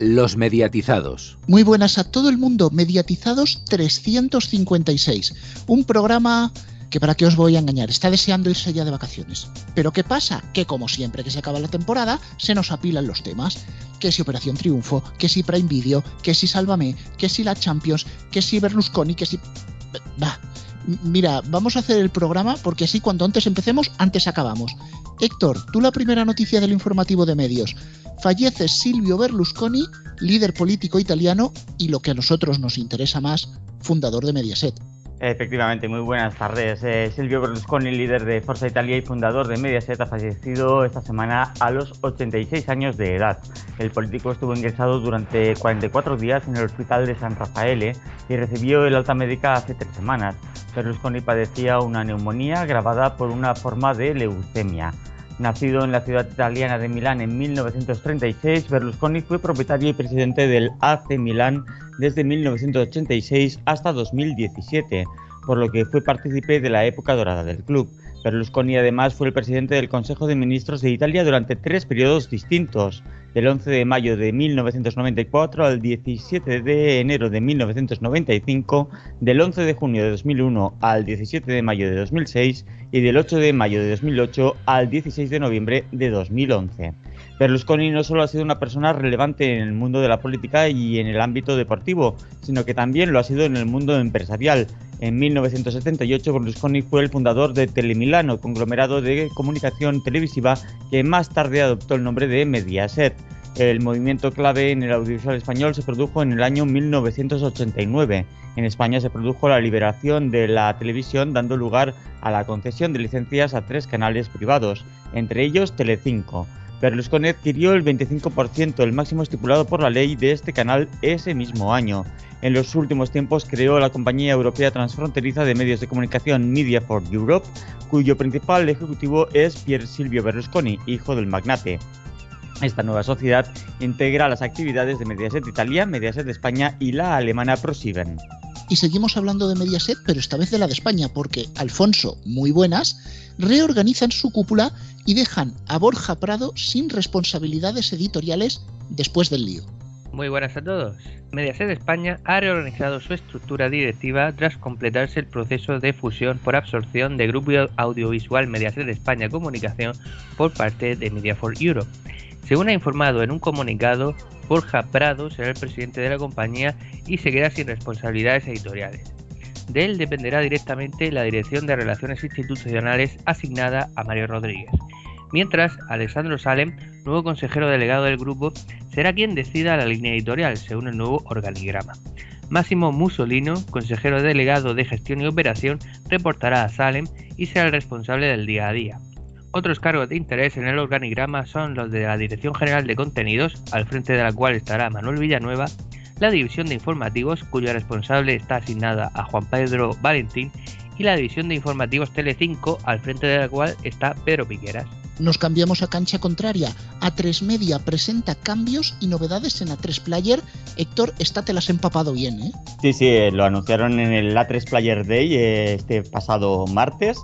Los mediatizados. Muy buenas a todo el mundo. Mediatizados 356. Un programa que para qué os voy a engañar, está deseando irse ya de vacaciones. Pero ¿qué pasa? Que como siempre que se acaba la temporada, se nos apilan los temas. Que si Operación Triunfo, que si Prime Video, que si Sálvame, que si la Champions, que si Berlusconi, que si... Va. Mira, vamos a hacer el programa porque así cuando antes empecemos, antes acabamos. Héctor, tú la primera noticia del informativo de medios. Fallece Silvio Berlusconi, líder político italiano y lo que a nosotros nos interesa más, fundador de Mediaset. Efectivamente, muy buenas tardes. Eh, Silvio Berlusconi, líder de Forza Italia y fundador de Mediaset, ha fallecido esta semana a los 86 años de edad. El político estuvo ingresado durante 44 días en el hospital de San Rafael y recibió el alta médica hace tres semanas. Berlusconi padecía una neumonía agravada por una forma de leucemia. Nacido en la ciudad italiana de Milán en 1936, Berlusconi fue propietario y presidente del AC Milán desde 1986 hasta 2017, por lo que fue partícipe de la época dorada del club. Berlusconi además fue el presidente del Consejo de Ministros de Italia durante tres periodos distintos, del 11 de mayo de 1994 al 17 de enero de 1995, del 11 de junio de 2001 al 17 de mayo de 2006 y del 8 de mayo de 2008 al 16 de noviembre de 2011. Berlusconi no solo ha sido una persona relevante en el mundo de la política y en el ámbito deportivo, sino que también lo ha sido en el mundo empresarial. En 1978 Berlusconi fue el fundador de Telemilano, conglomerado de comunicación televisiva que más tarde adoptó el nombre de Mediaset. El movimiento clave en el audiovisual español se produjo en el año 1989. En España se produjo la liberación de la televisión dando lugar a la concesión de licencias a tres canales privados, entre ellos Telecinco. Berlusconi adquirió el 25%, el máximo estipulado por la ley de este canal ese mismo año. En los últimos tiempos creó la compañía europea transfronteriza de medios de comunicación Media for Europe, cuyo principal ejecutivo es Pier Silvio Berlusconi, hijo del magnate. Esta nueva sociedad integra las actividades de Mediaset Italia, Mediaset España y la alemana ProSieben. Y seguimos hablando de Mediaset, pero esta vez de la de España, porque Alfonso, muy buenas, reorganizan su cúpula y dejan a Borja Prado sin responsabilidades editoriales después del lío. Muy buenas a todos. Mediaset España ha reorganizado su estructura directiva tras completarse el proceso de fusión por absorción de Grupo Audiovisual Mediaset España Comunicación por parte de Media for Europe. Según ha informado en un comunicado, Borja Prado será el presidente de la compañía y se queda sin responsabilidades editoriales. De él dependerá directamente la Dirección de Relaciones Institucionales asignada a Mario Rodríguez. Mientras, Alessandro Salem, nuevo consejero delegado del grupo, será quien decida la línea editorial según el nuevo organigrama. Máximo Mussolino, consejero delegado de gestión y operación, reportará a Salem y será el responsable del día a día. Otros cargos de interés en el organigrama son los de la Dirección General de Contenidos, al frente de la cual estará Manuel Villanueva, la División de Informativos, cuyo responsable está asignada a Juan Pedro Valentín, y la División de Informativos Telecinco, al frente de la cual está Pedro Piqueras. Nos cambiamos a cancha contraria. A3 Media presenta cambios y novedades en A3 Player. Héctor, esta te las empapado bien, ¿eh? Sí, sí, eh, lo anunciaron en el A3 Player Day eh, este pasado martes.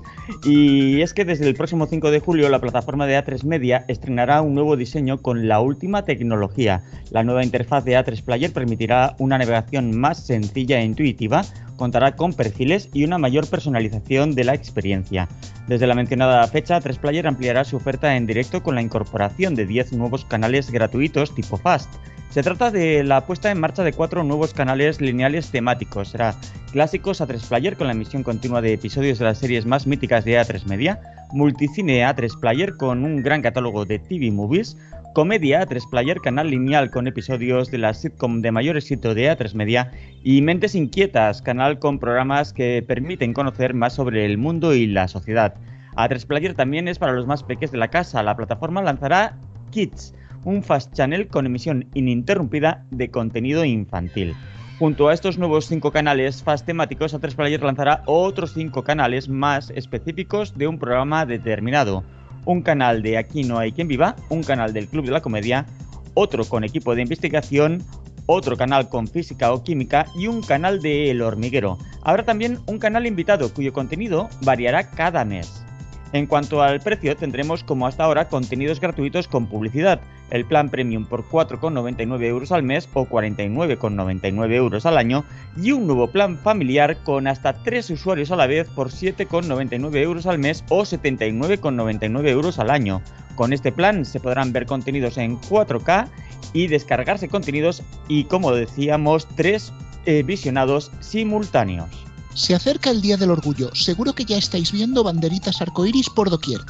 Y es que desde el próximo 5 de julio la plataforma de A3 Media estrenará un nuevo diseño con la última tecnología. La nueva interfaz de A3 Player permitirá una navegación más sencilla e intuitiva, contará con perfiles y una mayor personalización de la experiencia. Desde la mencionada fecha, 3Player ampliará su oferta en directo con la incorporación de 10 nuevos canales gratuitos tipo Fast. Se trata de la puesta en marcha de cuatro nuevos canales lineales temáticos. Será Clásicos A3 Player con la emisión continua de episodios de las series más míticas de A3 Media, Multicine A3 Player con un gran catálogo de TV movies, Comedia A3 Player, canal lineal con episodios de la sitcom de mayor éxito de A3 Media, y Mentes Inquietas, canal con programas que permiten conocer más sobre el mundo y la sociedad. A3 Player también es para los más pequeños de la casa. La plataforma lanzará Kids, un fast channel con emisión ininterrumpida de contenido infantil. Junto a estos nuevos cinco canales fast temáticos, A3 Player lanzará otros cinco canales más específicos de un programa determinado un canal de Aquí no hay quien viva, un canal del Club de la Comedia, otro con equipo de investigación, otro canal con física o química y un canal de El Hormiguero. Habrá también un canal invitado cuyo contenido variará cada mes. En cuanto al precio, tendremos como hasta ahora contenidos gratuitos con publicidad, el plan premium por 4,99 euros al mes o 49,99 euros al año y un nuevo plan familiar con hasta 3 usuarios a la vez por 7,99 euros al mes o 79,99 euros al año. Con este plan se podrán ver contenidos en 4K y descargarse contenidos y como decíamos 3 eh, visionados simultáneos. Se acerca el Día del Orgullo, seguro que ya estáis viendo banderitas arcoíris por doquier,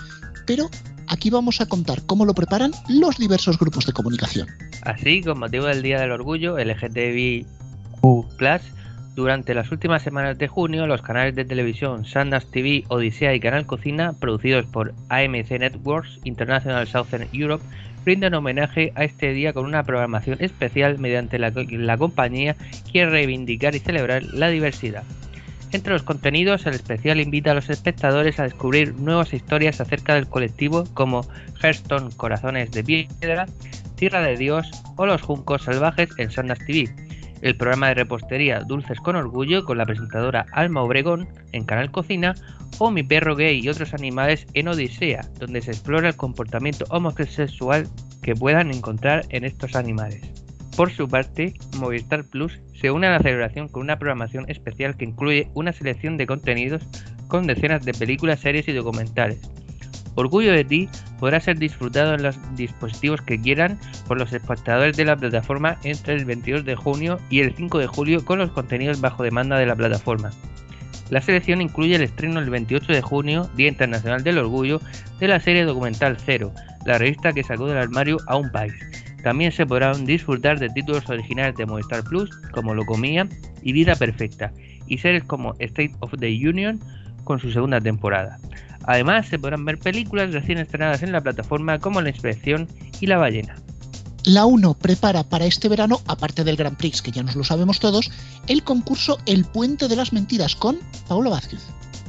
pero aquí vamos a contar cómo lo preparan los diversos grupos de comunicación. Así, con motivo del Día del Orgullo LGTBIQ+, durante las últimas semanas de junio, los canales de televisión Sundance TV, Odisea y Canal Cocina, producidos por AMC Networks International Southern Europe, brindan homenaje a este día con una programación especial mediante la que la compañía quiere reivindicar y celebrar la diversidad. Entre los contenidos, el especial invita a los espectadores a descubrir nuevas historias acerca del colectivo como Hearthstone Corazones de Piedra, Tierra de Dios o Los Juncos Salvajes en Sandas TV. El programa de repostería Dulces con Orgullo con la presentadora Alma Obregón en Canal Cocina o Mi perro gay y otros animales en Odisea, donde se explora el comportamiento homosexual que puedan encontrar en estos animales. Por su parte, Movistar Plus se une a la celebración con una programación especial que incluye una selección de contenidos con decenas de películas, series y documentales. Orgullo de ti podrá ser disfrutado en los dispositivos que quieran por los espectadores de la plataforma entre el 22 de junio y el 5 de julio con los contenidos bajo demanda de la plataforma. La selección incluye el estreno el 28 de junio, Día Internacional del Orgullo, de la serie documental Cero, la revista que sacó del armario a un país, también se podrán disfrutar de títulos originales de Movistar Plus, como Lo Comía y Vida Perfecta, y series como State of the Union con su segunda temporada. Además, se podrán ver películas recién estrenadas en la plataforma como La Inspección y La Ballena. La 1 prepara para este verano, aparte del Grand Prix, que ya nos lo sabemos todos, el concurso El Puente de las Mentiras con Paula Vázquez.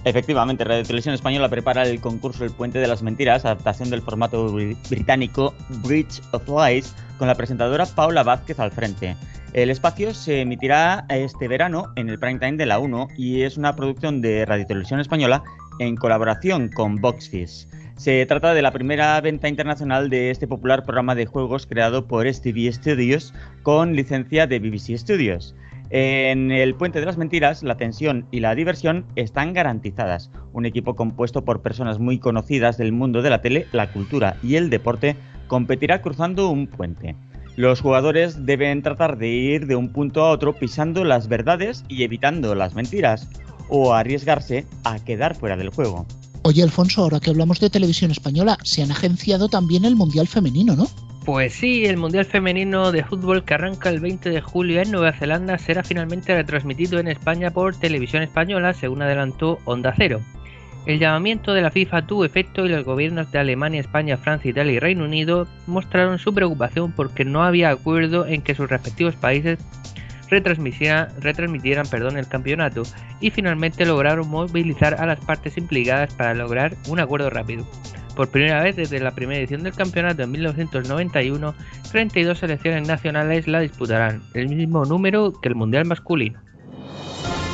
Efectivamente, Radio Televisión Española prepara el concurso El Puente de las Mentiras, adaptación del formato británico Bridge of Lies, con la presentadora Paula Vázquez al frente. El espacio se emitirá este verano en el prime time de la 1 y es una producción de Radio Televisión Española en colaboración con Boxfish. Se trata de la primera venta internacional de este popular programa de juegos creado por STV Studios con licencia de BBC Studios. En el Puente de las Mentiras, la tensión y la diversión están garantizadas. Un equipo compuesto por personas muy conocidas del mundo de la tele, la cultura y el deporte competirá cruzando un puente. Los jugadores deben tratar de ir de un punto a otro pisando las verdades y evitando las mentiras, o arriesgarse a quedar fuera del juego. Oye, Alfonso, ahora que hablamos de televisión española, se han agenciado también el Mundial Femenino, ¿no? Pues sí, el Mundial Femenino de Fútbol que arranca el 20 de julio en Nueva Zelanda será finalmente retransmitido en España por Televisión Española, según adelantó Onda Cero. El llamamiento de la FIFA tuvo efecto y los gobiernos de Alemania, España, Francia, Italia y Reino Unido mostraron su preocupación porque no había acuerdo en que sus respectivos países retransmitieran, perdón, el campeonato y finalmente lograron movilizar a las partes implicadas para lograr un acuerdo rápido. Por primera vez desde la primera edición del campeonato en 1991, 32 selecciones nacionales la disputarán, el mismo número que el Mundial masculino.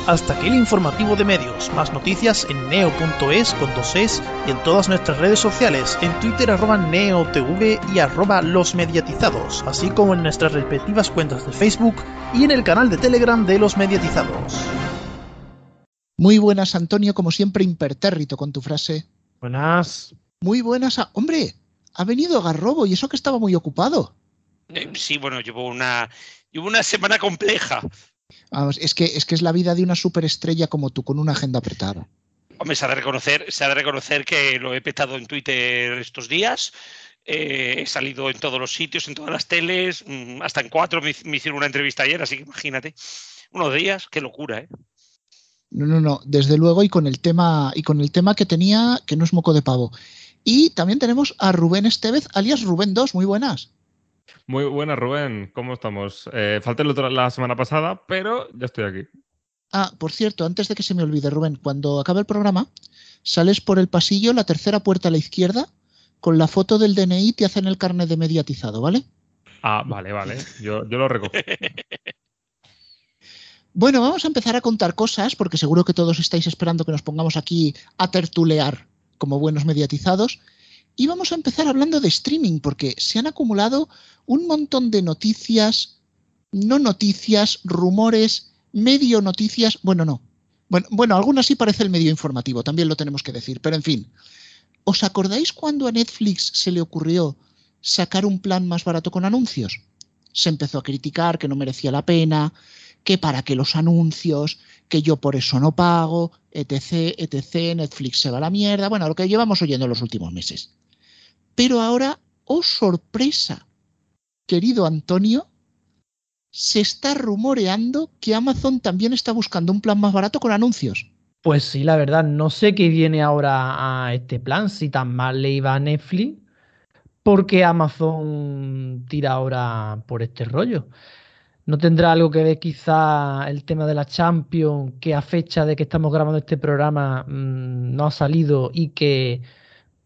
Hasta aquí el informativo de medios. Más noticias en neo.es con dos es y en todas nuestras redes sociales, en Twitter arroba neotv y arroba los mediatizados, así como en nuestras respectivas cuentas de Facebook y en el canal de Telegram de los mediatizados. Muy buenas, Antonio, como siempre impertérrito con tu frase. Buenas. Muy buenas. A... Hombre, ha venido Garrobo y eso que estaba muy ocupado. Eh, sí, bueno, llevo una, llevo una semana compleja. Vamos, es que, es que es la vida de una superestrella como tú, con una agenda apretada. Hombre, se ha de reconocer, se ha de reconocer que lo he petado en Twitter estos días. Eh, he salido en todos los sitios, en todas las teles, mm, hasta en cuatro me, me, hicieron una entrevista ayer, así que imagínate. Unos días, qué locura, ¿eh? No, no, no, desde luego, y con el tema, y con el tema que tenía, que no es moco de pavo. Y también tenemos a Rubén Estevez, alias Rubén 2, muy buenas. Muy buenas, Rubén. ¿Cómo estamos? Eh, falté la semana pasada, pero ya estoy aquí. Ah, por cierto, antes de que se me olvide, Rubén, cuando acabe el programa, sales por el pasillo, la tercera puerta a la izquierda, con la foto del DNI te hacen el carnet de mediatizado, ¿vale? Ah, vale, vale. Yo, yo lo recojo. bueno, vamos a empezar a contar cosas, porque seguro que todos estáis esperando que nos pongamos aquí a tertulear como buenos mediatizados. Y vamos a empezar hablando de streaming, porque se han acumulado un montón de noticias, no noticias, rumores, medio noticias, bueno, no. Bueno, bueno, algunas sí parece el medio informativo, también lo tenemos que decir, pero en fin. ¿Os acordáis cuando a Netflix se le ocurrió sacar un plan más barato con anuncios? Se empezó a criticar que no merecía la pena, que para qué los anuncios, que yo por eso no pago, etc, etc, Netflix se va a la mierda, bueno, lo que llevamos oyendo en los últimos meses. Pero ahora, oh sorpresa, querido Antonio, se está rumoreando que Amazon también está buscando un plan más barato con anuncios. Pues sí, la verdad, no sé qué viene ahora a este plan, si tan mal le iba a Netflix, porque Amazon tira ahora por este rollo. ¿No tendrá algo que ver quizá el tema de la Champions, que a fecha de que estamos grabando este programa mmm, no ha salido y que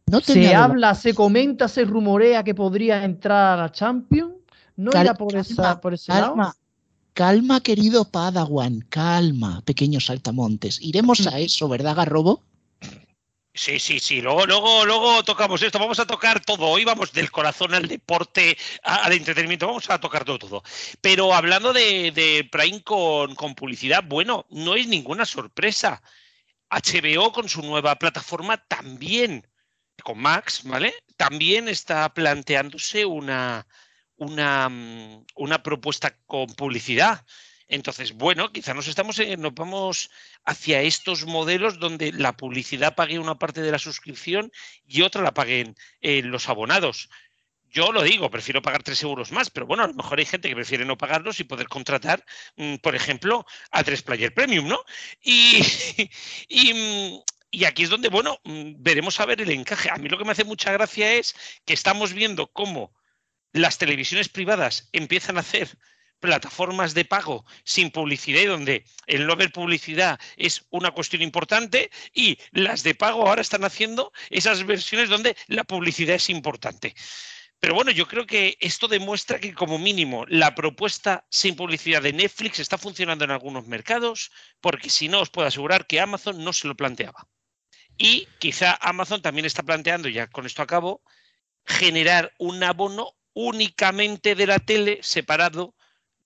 no se habla, se comenta, se rumorea que podría entrar a la Champions? ¿No Cal irá por, esa, por ese calma, lado? Calma, querido Padawan, calma, pequeños saltamontes. Iremos a eso, ¿verdad, Garrobo? Sí, sí, sí. Luego, luego, luego tocamos esto. Vamos a tocar todo. Hoy vamos del corazón al deporte, al entretenimiento. Vamos a tocar todo, todo. Pero hablando de, Prime con, con, publicidad, bueno, no es ninguna sorpresa. HBO con su nueva plataforma también, con Max, ¿vale? También está planteándose una, una, una propuesta con publicidad. Entonces, bueno, quizá nos estamos nos vamos hacia estos modelos donde la publicidad pague una parte de la suscripción y otra la paguen eh, los abonados. Yo lo digo, prefiero pagar tres euros más, pero bueno, a lo mejor hay gente que prefiere no pagarlos y poder contratar, mmm, por ejemplo, a tres Player Premium, ¿no? Y, y, y, aquí es donde, bueno, veremos a ver el encaje. A mí lo que me hace mucha gracia es que estamos viendo cómo las televisiones privadas empiezan a hacer plataformas de pago sin publicidad y donde el no ver publicidad es una cuestión importante y las de pago ahora están haciendo esas versiones donde la publicidad es importante. Pero bueno, yo creo que esto demuestra que como mínimo la propuesta sin publicidad de Netflix está funcionando en algunos mercados, porque si no os puedo asegurar que Amazon no se lo planteaba. Y quizá Amazon también está planteando, ya con esto acabo, generar un abono únicamente de la tele separado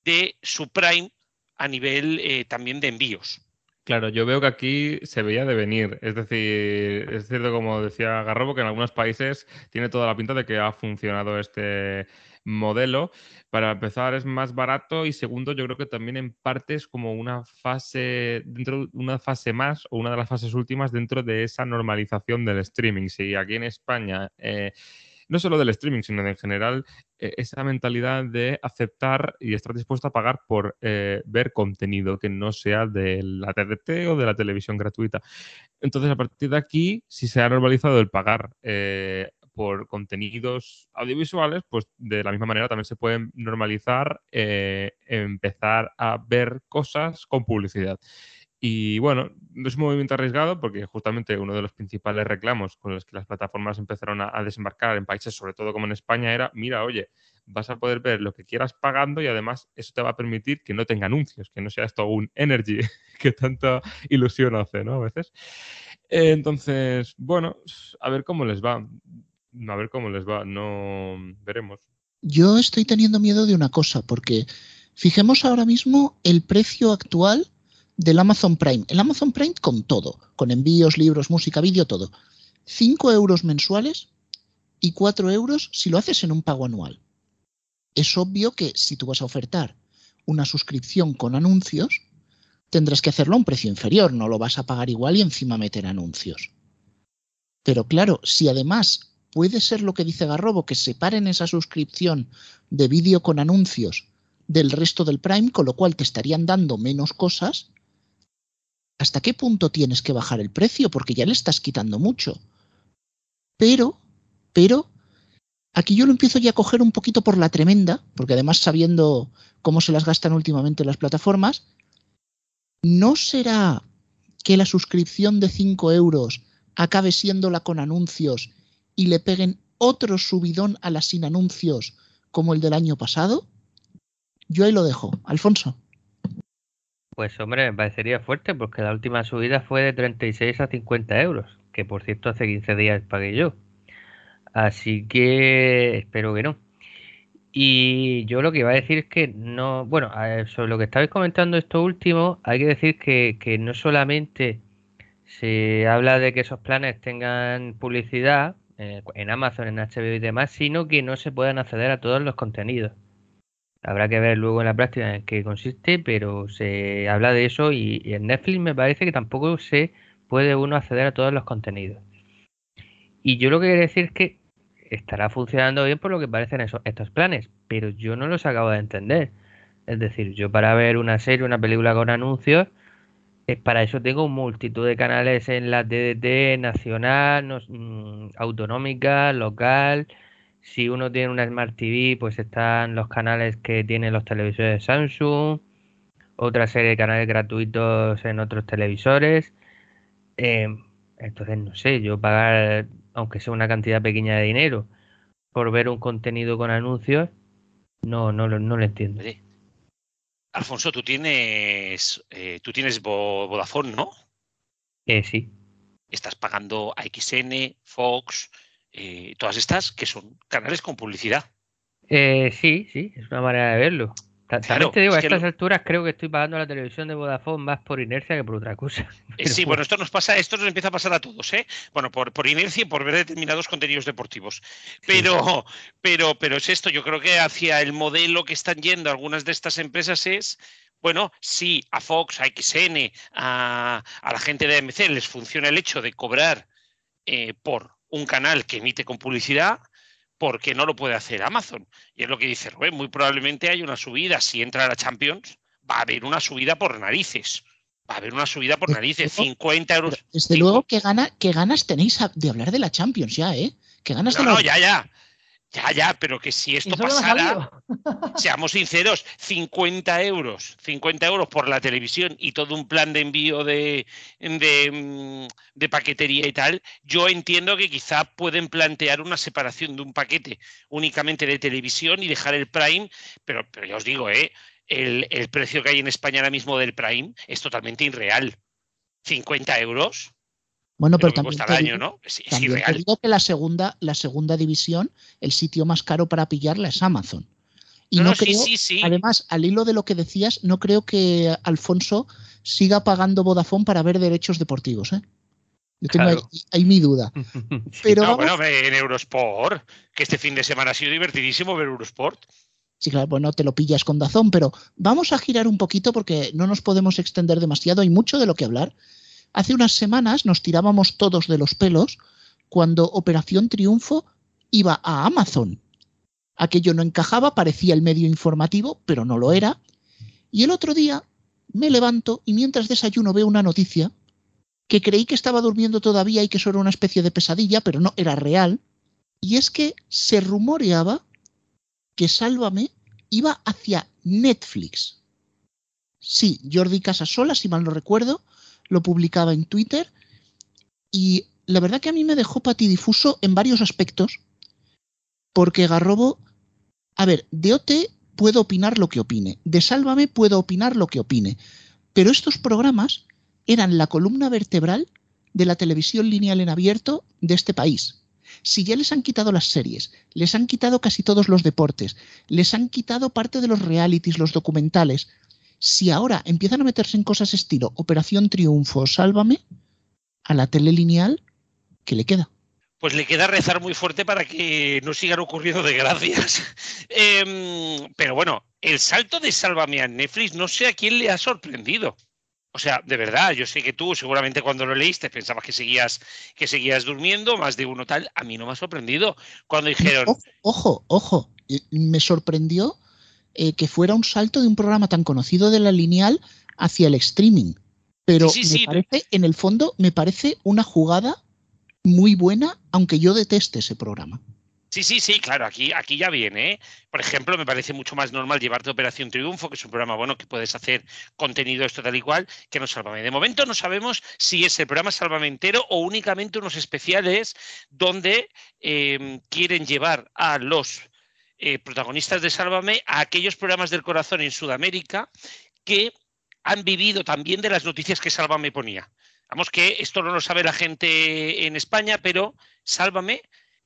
de su Prime a nivel eh, también de envíos. Claro, yo veo que aquí se veía de venir. Es decir, es cierto, como decía Garrobo, que en algunos países tiene toda la pinta de que ha funcionado este modelo. Para empezar, es más barato y segundo, yo creo que también en parte es como una fase, dentro una fase más o una de las fases últimas dentro de esa normalización del streaming. Si aquí en España eh, no solo del streaming, sino en general, eh, esa mentalidad de aceptar y estar dispuesto a pagar por eh, ver contenido que no sea de la TDT o de la televisión gratuita. Entonces, a partir de aquí, si se ha normalizado el pagar eh, por contenidos audiovisuales, pues de la misma manera también se puede normalizar empezar a ver cosas con publicidad. Y bueno, es un movimiento arriesgado porque justamente uno de los principales reclamos con los que las plataformas empezaron a, desembarcar en países, sobre todo como en España, era, mira, oye, vas a poder ver lo que quieras pagando y además eso te va a permitir que no tenga anuncios, que no sea esto un energy que tanta ilusión hace, ¿no? A veces. Eh, entonces, bueno, a ver cómo les va. A ver cómo les va, no veremos. Yo estoy teniendo miedo de una cosa, porque fijemos ahora mismo el precio actual del Amazon Prime. El Amazon Prime con todo, con envíos, libros, música, vídeo, todo. 5 euros mensuales y 4 euros si lo haces en un pago anual. Es obvio que si tú vas a ofertar una suscripción con anuncios, tendrás que hacerlo a un precio inferior, no lo vas a pagar igual y encima meter anuncios. Pero claro, si además puede ser lo que dice Garrobo, que separen esa suscripción de vídeo con anuncios del resto del Prime, con lo cual te estarían dando menos cosas, ¿hasta qué punto tienes que bajar el precio? Porque ya le estás quitando mucho. Pero, pero, aquí yo lo empiezo ya a coger un poquito por la tremenda, porque además sabiendo cómo se las gastan últimamente las plataformas, ¿no será que la suscripción de 5 euros acabe siendo la con anuncios y le peguen otro subidón a la sin anuncios como el del año pasado? Yo ahí lo dejo. Alfonso. Pues hombre, me parecería fuerte porque la última subida fue de 36 a 50 euros. que por cierto hace 15 días pagué yo. Así que espero que no. Y yo lo que iba a decir es que no, bueno, sobre lo que estabais comentando esto último, hay que decir que, que no solamente se habla de que esos planes tengan publicidad eh, en Amazon, en HBO y demás, sino que no se puedan acceder a todos los contenidos. Habrá que ver luego en la práctica en qué consiste, pero se habla de eso y, en Netflix me parece que tampoco se puede uno acceder a todos los contenidos. Y yo lo que quiero decir es que estará funcionando bien por lo que parecen estos planes, pero yo no los acabo de entender. Es decir, yo para ver una serie, una película con anuncios, es para eso tengo multitud de canales en la DDT nacional, mm, autonómica, local, si uno tiene una Smart TV, pues están los canales que tienen los televisores de Samsung, otra serie de canales gratuitos en otros televisores. Em, entonces, no sé, yo pagar, aunque sea una cantidad pequeña de dinero, por ver un contenido con anuncios, no, no, no lo entiendo. Alfonso, tú tienes, eh, tú tienes Vodafone, ¿no? Eh, sí. Estás pagando a XN, Fox, eh, todas estas que son canales con publicidad. Eh, sí, sí, es una manera de verlo. También te digo, a estas alturas creo que estoy pagando la televisión de Vodafone más por inercia que por otra cosa. Eh, sí, bueno, esto nos pasa, esto nos empieza a pasar a todos, ¿eh? Bueno, por, por inercia y por ver determinados contenidos deportivos. Pero, pero, pero es esto, yo creo que hacia el modelo que están yendo algunas de estas empresas es bueno, sí, a Fox, a XN, a, la gente de AMC les funciona el hecho de cobrar por un canal que emite con publicidad porque no lo puede hacer Amazon. Y es lo que dice Rubén, muy probablemente hay una subida, si entra a la Champions, va a haber una subida por narices. Va a haber una subida por narices, 50 euros. Desde luego, ¿qué, gana, qué ganas tenéis de hablar de la Champions ya, eh? ¿Qué ganas no, no, ya, ya. Ya, ya, pero que si esto pasara, seamos sinceros, 50 euros, 50 euros por la televisión y todo un plan de envío de, mm, de, paquetería y tal, yo entiendo que quizá pueden plantear una separación de un paquete únicamente de televisión y dejar el Prime, pero, pero ya os digo, ¿eh? el, el precio que hay en España ahora mismo del Prime es totalmente irreal. 50 euros. Bueno, pero, también, digo, que la segunda, la segunda división, el sitio más caro para pillarla es Amazon. Y no, creo, además, al hilo de lo que decías, no creo que Alfonso siga pagando Vodafone para ver derechos deportivos. ¿eh? Yo tengo ahí, mi duda. Pero bueno, en Eurosport, que este fin de semana ha sido divertidísimo ver Eurosport. Sí, claro, bueno, te lo pillas con Dazón, pero vamos a girar un poquito porque no nos podemos extender demasiado, hay mucho de lo que hablar. Hace unas semanas nos tirábamos todos de los pelos cuando Operación Triunfo iba a Amazon. Aquello no encajaba, parecía el medio informativo, pero no lo era. Y el otro día me levanto y mientras desayuno veo una noticia que creí que estaba durmiendo todavía y que eso era una especie de pesadilla, pero no, era real. Y es que se rumoreaba que Sálvame iba hacia Netflix. Sí, Jordi Casasola, si mal no recuerdo, lo publicaba en Twitter y la verdad que a mí me dejó patidifuso en varios aspectos porque Garrobo, a ver, de OT puedo opinar lo que opine, de Sálvame puedo opinar lo que opine, pero estos programas eran la columna vertebral de la televisión lineal en abierto de este país. Si ya les han quitado las series, les han quitado casi todos los deportes, les han quitado parte de los realities, los documentales, si ahora empiezan a meterse en cosas estilo Operación Triunfo, Sálvame, a la tele lineal, ¿qué le queda? Pues le queda rezar muy fuerte para que no sigan ocurriendo desgracias. Em, pero bueno, el salto de Sálvame a Netflix no sé a quién le ha sorprendido. O sea, de verdad, yo sé que tú seguramente cuando lo leíste pensabas que seguías, que seguías durmiendo, más de uno tal. A mí no me ha sorprendido cuando dijeron. Ojo, ojo, me sorprendió eh, que fuera un salto de un programa tan conocido de la lineal hacia el streaming. Pero me parece, en el fondo, me parece una jugada muy buena, aunque yo deteste ese programa. Sí, sí, sí, claro, aquí, aquí ya viene. ¿eh? Por ejemplo, me parece mucho más normal llevarte Operación Triunfo, que es un programa bueno que puedes hacer contenido esto tal y cual, que no Sálvame. De momento no sabemos si es el programa Sálvame entero o únicamente unos especiales donde eh, quieren llevar a los eh, protagonistas de Sálvame a aquellos programas del corazón en Sudamérica que han vivido también de las noticias que Sálvame ponía. Vamos que esto no lo sabe la gente en España, pero Sálvame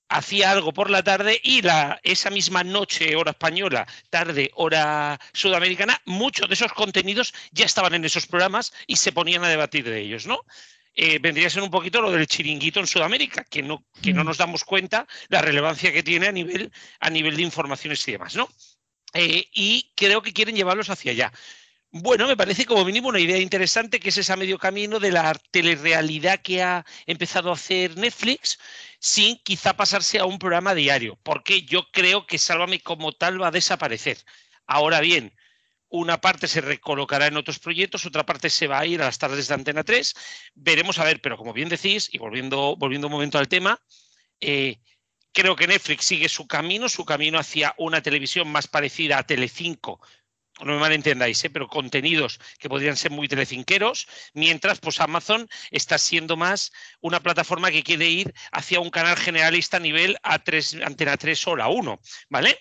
hacía algo por la tarde y la, esa misma noche, hora española, tarde, hora sudamericana, muchos de esos contenidos ya estaban en esos programas y se ponían a debatir de ellos, ¿no? Eh, vendría a ser un poquito lo del chiringuito en Sudamérica, que no, que no mm. nos damos cuenta la relevancia que tiene a nivel, a nivel de informaciones y demás, ¿no? Eh, y creo que quieren llevarlos hacia allá. Bueno, me parece como mínimo una idea interesante que es ese medio camino de la telerrealidad que ha empezado a hacer Netflix sin quizá pasarse a un programa diario, porque yo creo que Sálvame como tal va a desaparecer. Ahora bien, una parte se recolocará en otros proyectos, otra parte se va a ir a las tardes de Antena 3. Veremos a ver, pero como bien decís, y volviendo, volviendo un momento al tema, eh, creo que Netflix sigue su camino, su camino hacia una televisión más parecida a Telecinco no me malentendáis, ¿eh? pero contenidos que podrían ser muy telecinqueros, mientras pues Amazon está siendo más una plataforma que quiere ir hacia un canal generalista a nivel A3, Antena 3 o la 1, ¿vale?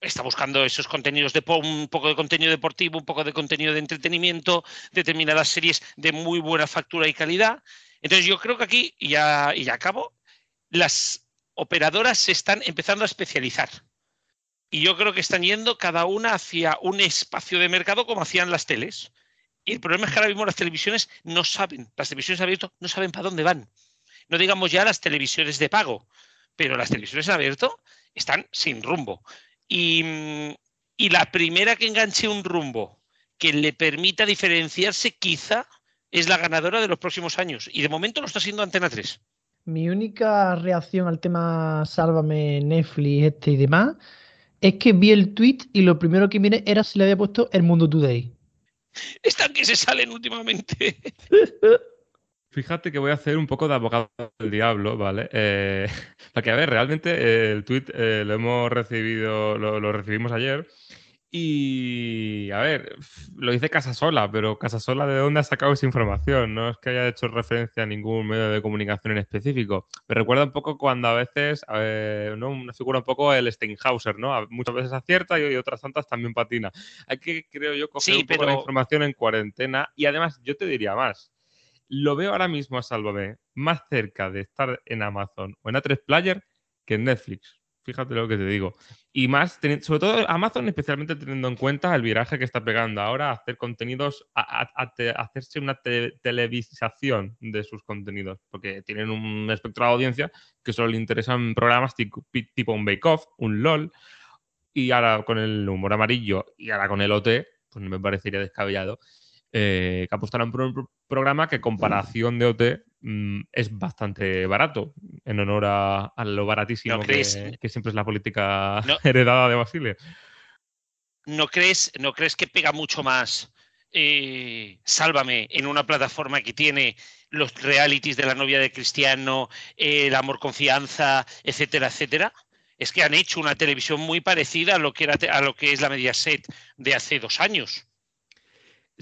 Está buscando esos contenidos de un poco de contenido deportivo, un poco de contenido de entretenimiento, determinadas series de muy buena factura y calidad. Entonces yo creo que aquí, y ya, y ya acabo, las operadoras se están empezando a especializar y yo creo que están yendo cada una hacia un espacio de mercado como hacían las teles. Y el problema es que ahora mismo las televisiones no saben, las televisiones abiertas no saben para dónde van. No digamos ya las televisiones de pago, pero las televisiones en abierto están sin rumbo. Y, y la primera que enganche un rumbo que le permita diferenciarse quizá es la ganadora de los próximos años. Y de momento lo está haciendo Antena 3. Mi única reacción al tema Sálvame, Netflix, este y demás es que vi el tweet y lo primero que miré era si le había puesto El Mundo Today. Están que se salen últimamente. Fíjate que voy a hacer un poco de abogado del diablo, ¿vale? Eh, para que, a ver, realmente eh, el tweet eh, lo hemos recibido, lo, recibimos ayer y, a ver, lo dice Casasola, pero Casasola, ¿de dónde ha sacado esa información? No es que haya hecho referencia a ningún medio de comunicación en específico. Me recuerda un poco cuando a veces, ¿no? Una figura un poco el Steinhauser, ¿no? Muchas veces acierta y, otras tantas también patina. Hay que, creo yo, coger un poco la información en cuarentena y además, yo te diría más. Lo veo ahora mismo a Sálvame más cerca de estar en Amazon o en A3 Player que en Netflix. Fíjate lo que te digo. Y más, sobre todo Amazon, especialmente teniendo en cuenta el viraje que está pegando ahora a hacer contenidos, a, hacerse una televisación de sus contenidos, porque tienen un espectro de audiencia que solo le interesan programas tipo, tipo un Bake Off, un LOL, y ahora con el humor amarillo y ahora con el OT, pues no me parecería descabellado eh, que apostaran por un programa que, comparación de OT, mm, es bastante barato, en honor a, lo baratísimo que, siempre es la política heredada de Basile. ¿No crees, ¿No crees que pega mucho más eh, Sálvame en una plataforma que tiene los realities de la novia de Cristiano, el amor confianza, etcétera, etcétera? Es que han hecho una televisión muy parecida a lo que, era, a lo que es la Mediaset de hace dos años.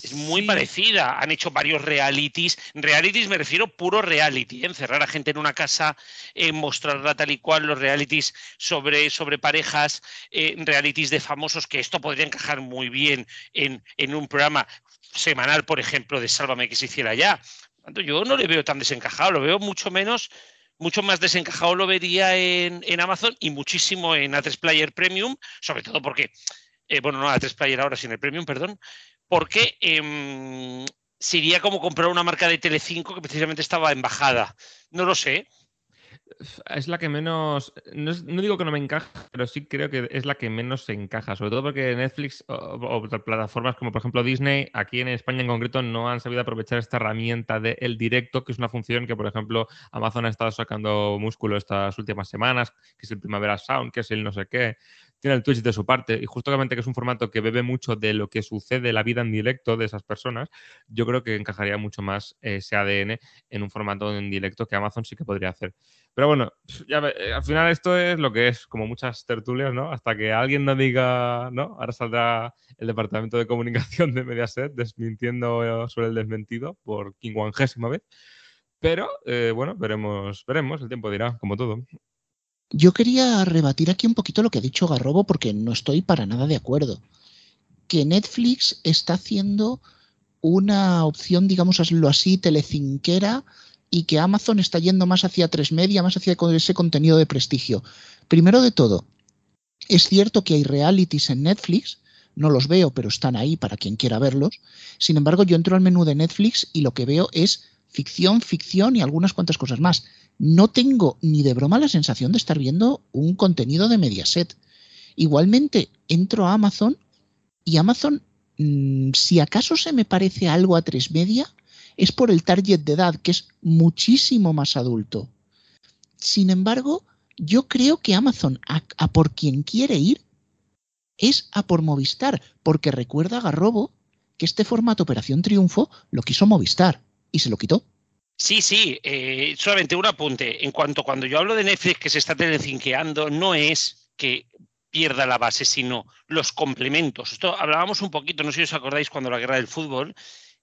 Es muy parecida. Han hecho varios realities. Realities me refiero puro reality. ¿eh? Encerrar a gente en una casa, eh, mostrarla tal y cual, los realities sobre, sobre parejas, eh, realities de famosos, que esto podría encajar muy bien en, en, un programa semanal, por ejemplo, de Sálvame que se hiciera ya. Yo no le veo tan desencajado, lo veo mucho menos, mucho más desencajado lo vería en, en Amazon y muchísimo en A3 Player Premium, sobre todo porque, bueno, no A3 Player ahora, sin el Premium, perdón, porque em, sería como comprar una marca de Telecinco que precisamente estaba en bajada. No lo sé. Es la que menos, no, digo que no me encaja, pero sí creo que es la que menos se encaja, sobre todo porque Netflix o, plataformas como por ejemplo Disney, aquí en España en concreto, no han sabido aprovechar esta herramienta del el directo, que es una función que por ejemplo Amazon ha estado sacando músculo estas últimas semanas, que es el Primavera Sound, que es el no sé qué, tiene el Twitch de su parte y justamente que es un formato que bebe mucho de lo que sucede la vida en directo de esas personas, yo creo que encajaría mucho más ese ADN en un formato en directo que Amazon sí que podría hacer. Pero bueno, ya eh, al final esto es lo que es, como muchas tertulias, ¿no? Hasta que alguien no diga, ¿no? Ahora saldrá el departamento de comunicación de Mediaset desmintiendo sobre el desmentido por quincuagésima vez. Pero eh, bueno, veremos, veremos, el tiempo dirá, como todo. Yo quería rebatir aquí un poquito lo que ha dicho Garrobo porque no estoy para nada de acuerdo. Que Netflix está haciendo una opción, digámoslo así, telecinquera y que Amazon está yendo más hacia tres media, más hacia ese contenido de prestigio. Primero de todo, es cierto que hay realities en Netflix, no los veo, pero están ahí para quien quiera verlos. Sin embargo, yo entro al menú de Netflix y lo que veo es ficción, ficción y algunas cuantas cosas más. No tengo ni de broma la sensación de estar viendo un contenido de Mediaset. Igualmente, entro a Amazon y Amazon, mm, si acaso se me parece algo a tres media, es por el target de edad, que es muchísimo más adulto. Sin embargo, yo creo que Amazon, a, por quien quiere ir, es a por Movistar, porque recuerda a Garrobo que este formato Operación Triunfo lo quiso Movistar y se lo quitó. Sí, sí, eh, solamente un apunte. En cuanto cuando yo hablo de Netflix que se está telecinqueando, no es que pierda la base, sino los complementos. Esto hablábamos un poquito, no sé si os acordáis cuando la guerra del fútbol,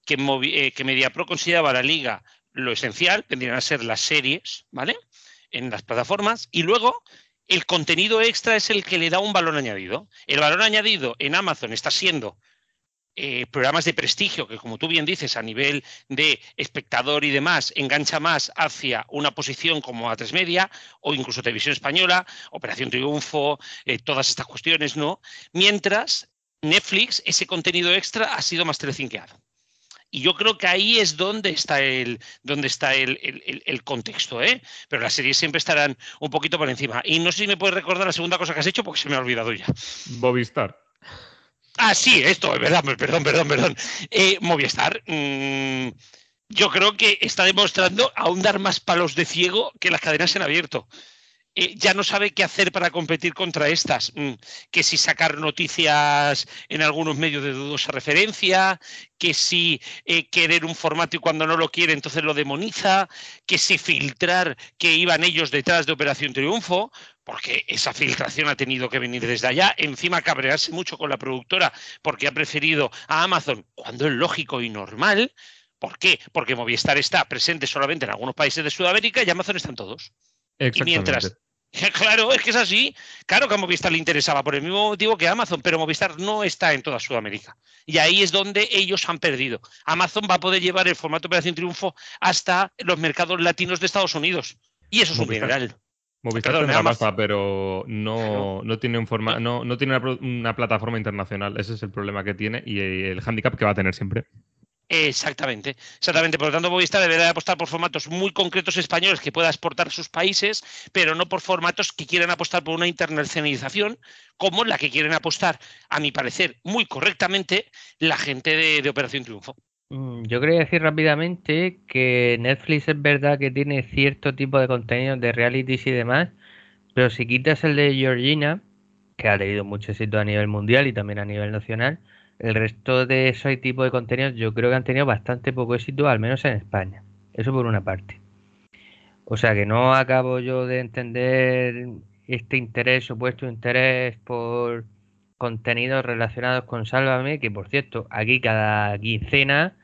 que, eh, que MediaPro consideraba la liga lo esencial, tendrían a ser las series, ¿vale? En las plataformas, y luego el contenido extra es el que le da un valor añadido. El valor añadido en Amazon está siendo eh, programas de prestigio que, como tú bien dices, a nivel de espectador y demás, engancha más hacia una posición como A3 Media o incluso Televisión Española, Operación Triunfo, eh, todas estas cuestiones, ¿no? Mientras Netflix, ese contenido extra ha sido más telecinqueado. Y yo creo que ahí es donde está el, donde está el, el, contexto, ¿eh? Pero las series siempre estarán un poquito por encima. Y no sé si me puedes recordar la segunda cosa que has hecho porque se me ha olvidado ya. Bovistar. Ah, sí, esto, es verdad, perdón, perdón, perdón. Eh, Movistar, mm, yo creo que está demostrando aún dar más palos de ciego que las cadenas en abierto. Eh, ya no sabe qué hacer para competir contra estas. Mm, que si sacar noticias en algunos medios de dudosa referencia, que si eh, querer un formato y cuando no lo quiere entonces lo demoniza, que si filtrar que iban ellos detrás de Operación Triunfo porque esa filtración ha tenido que venir desde allá, encima cabrearse mucho con la productora porque ha preferido a Amazon cuando es lógico y normal. ¿Por qué? Porque Movistar está presente solamente en algunos países de Sudamérica y Amazon están todos. Y mientras Claro, es que es así. Claro que a Movistar le interesaba por el mismo motivo que Amazon, pero Movistar no está en toda Sudamérica. Y ahí es donde ellos han perdido. Amazon va a poder llevar el formato Operación Triunfo hasta los mercados latinos de Estados Unidos. Y eso es un mineral. Movistar tendrá masa, pero no, no tiene, un forma, no, no tiene una, plataforma internacional. Ese es el problema que tiene y el handicap que va a tener siempre. Exactamente, exactamente. Por lo tanto, Movistar deberá apostar por formatos muy concretos españoles que pueda exportar sus países, pero no por formatos que quieran apostar por una internacionalización, como la que quieren apostar, a mi parecer, muy correctamente, la gente de Operación Triunfo. Mm, yo quería decir rápidamente que Netflix es verdad que tiene cierto tipo de contenidos de realities y demás, pero si quitas el de Georgina, que ha tenido mucho éxito a nivel mundial y también a nivel nacional, el resto de esos tipos de contenidos yo creo que han tenido bastante poco éxito, al menos en España. Eso por una parte. O sea que no acabo yo de entender este interés, supuesto interés por contenidos relacionados con Sálvame, que por cierto, aquí cada quincena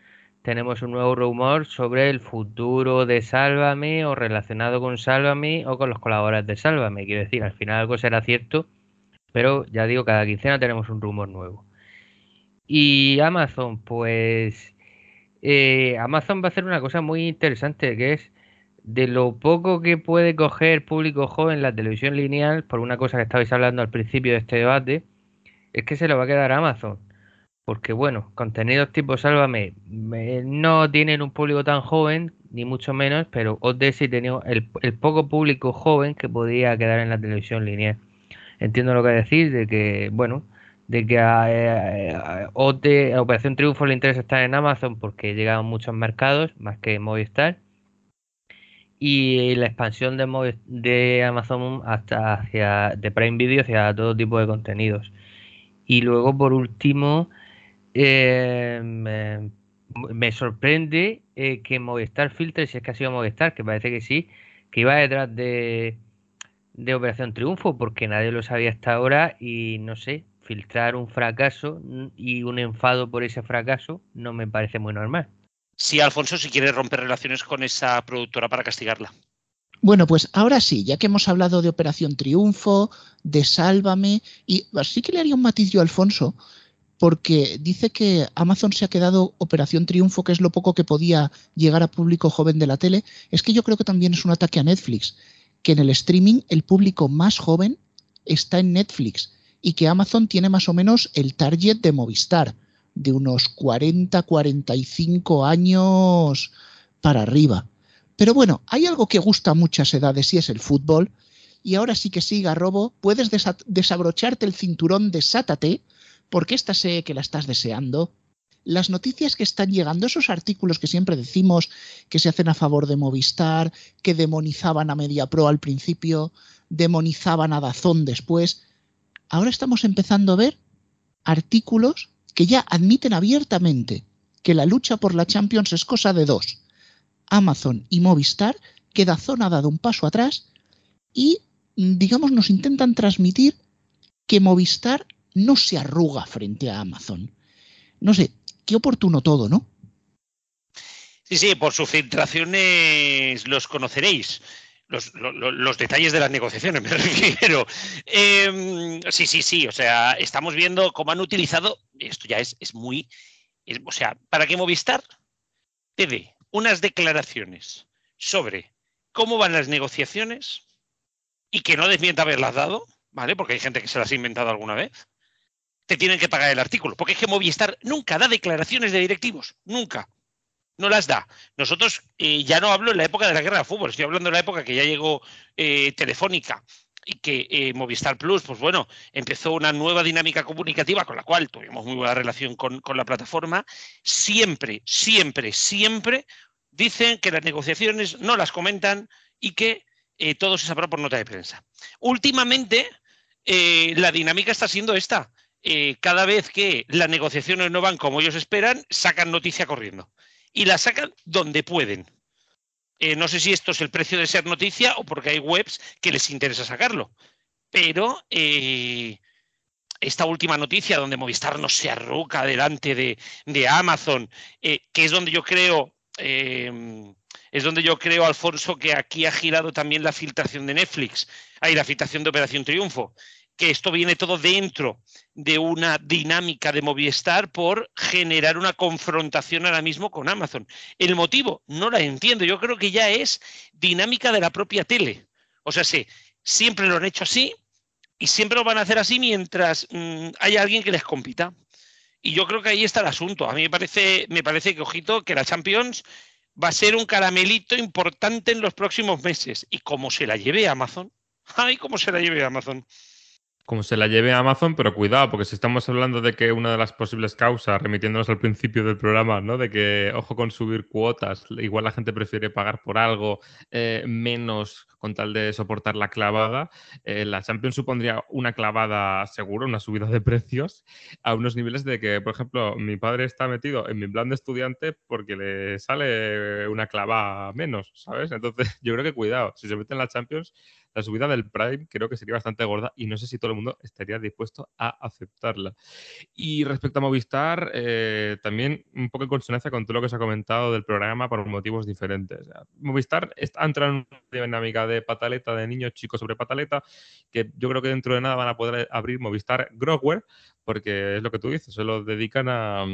tenemos un nuevo rumor sobre el futuro de Sálvame o relacionado con Sálvame o con los colaboradores de Sálvame. Quiero decir, al final algo será cierto, pero ya digo, cada quincena tenemos un rumor nuevo. Y Amazon, pues eh, Amazon va a hacer una cosa muy interesante, que es de lo poco que puede coger público joven la televisión lineal, por una cosa que estabais hablando al principio de este debate, es que se lo va a quedar Amazon. Porque bueno, contenidos tipo Sálvame no tienen un público tan joven, ni mucho menos, pero OT sí tenía el, poco público joven que podía quedar en la televisión lineal. Entiendo lo que decís, de que, bueno, de que a, eh, OT, a Operación Triunfo le interesa estar en Amazon porque llega a muchos mercados, más que Movistar. Y la expansión de, de Amazon hasta hacia de Prime Video hacia todo tipo de contenidos. Y luego, por último, eh, me, sorprende eh, que Movistar filtre, si es que ha sido Movistar, que parece que sí, que iba detrás de, de Operación Triunfo, porque nadie lo sabía hasta ahora y no sé, filtrar un fracaso y un enfado por ese fracaso no me parece muy normal. Sí, Alfonso, si quiere romper relaciones con esa productora para castigarla. Bueno, pues ahora sí, ya que hemos hablado de Operación Triunfo, de Sálvame, y así que le haría un matiz yo a Alfonso, porque dice que Amazon se ha quedado Operación Triunfo, que es lo poco que podía llegar a público joven de la tele. Es que yo creo que también es un ataque a Netflix, que en el streaming el público más joven está en Netflix y que Amazon tiene más o menos el target de Movistar, de unos 40, 45 años para arriba. Pero bueno, hay algo que gusta a muchas edades y es el fútbol. Y ahora sí que siga, Robo, puedes desabrocharte el cinturón, desátate porque esta sé que la estás deseando. Las noticias que están llegando, esos artículos que siempre decimos que se hacen a favor de Movistar, que demonizaban a MediaPro al principio, demonizaban a Dazón después, ahora estamos empezando a ver artículos que ya admiten abiertamente que la lucha por la Champions es cosa de dos. Amazon y Movistar, que Dazón ha dado un paso atrás y, digamos, nos intentan transmitir que Movistar no se arruga frente a Amazon. No sé, qué oportuno todo, ¿no? Sí, sí, por sus filtraciones los conoceréis. Los, detalles de las negociaciones, me refiero. Em, sí, sí, sí. O sea, estamos viendo cómo han utilizado. Esto ya es, es muy. o sea, para que Movistar te dé unas declaraciones sobre cómo van las negociaciones y que no desmienta haberlas dado, ¿vale? Porque hay gente que se las ha inventado alguna vez te tienen que pagar el artículo. Porque es que Movistar nunca da declaraciones de directivos, nunca. No las da. Nosotros eh, ya no hablo en la época de la guerra de fútbol, estoy hablando en la época que ya llegó eh, Telefónica y que eh, Movistar Plus, pues bueno, empezó una nueva dinámica comunicativa con la cual tuvimos muy buena relación con, con la plataforma. Siempre, siempre, siempre dicen que las negociaciones no las comentan y que todo se sabrá por nota de prensa. Últimamente, la dinámica está siendo esta. Cada vez que las negociaciones no van como ellos esperan, sacan noticia corriendo. Y la sacan donde pueden. Eh, no sé si esto es el precio de ser noticia o porque hay webs que les interesa sacarlo. Pero eh, esta última noticia donde Movistar no se arruca delante de, Amazon, que es donde yo creo, es donde yo creo, Alfonso, que aquí ha girado también la filtración de Netflix, ahí la filtración de Operación Triunfo que esto viene todo dentro de una dinámica de Movistar por generar una confrontación ahora mismo con Amazon. El motivo, no la entiendo, yo creo que ya es dinámica de la propia tele. O sea, sí, siempre lo han hecho así y siempre lo van a hacer así mientras mm, haya alguien que les compita. Y yo creo que ahí está el asunto. A mí me parece, me parece que, ojito, que la Champions va a ser un caramelito importante en los próximos meses. Y cómo se la lleve Amazon. Ay, cómo se la lleve Amazon como se la lleve a Amazon, pero cuidado, porque si estamos hablando de que una de las posibles causas, remitiéndonos al principio del programa, ¿no? De que, ojo con subir cuotas, igual la gente prefiere pagar por algo eh, menos con tal de soportar la clavada, eh, la Champions supondría una clavada seguro, una subida de precios, a unos niveles de que, por ejemplo, mi padre está metido en mi plan de estudiante porque le sale una clava menos, ¿sabes? Entonces, yo creo que cuidado, si se mete en la Champions, la subida del Prime creo que sería bastante gorda y no sé si todo el mundo estaría dispuesto a aceptarla. Y respecto a Movistar, eh, también un poco en consonancia con todo lo que se ha comentado del programa por motivos diferentes. Movistar está entrando en una dinámica de pataleta, de niños chicos sobre pataleta, que yo creo que dentro de nada van a poder abrir Movistar Growware, porque es lo que tú dices, se lo dedican a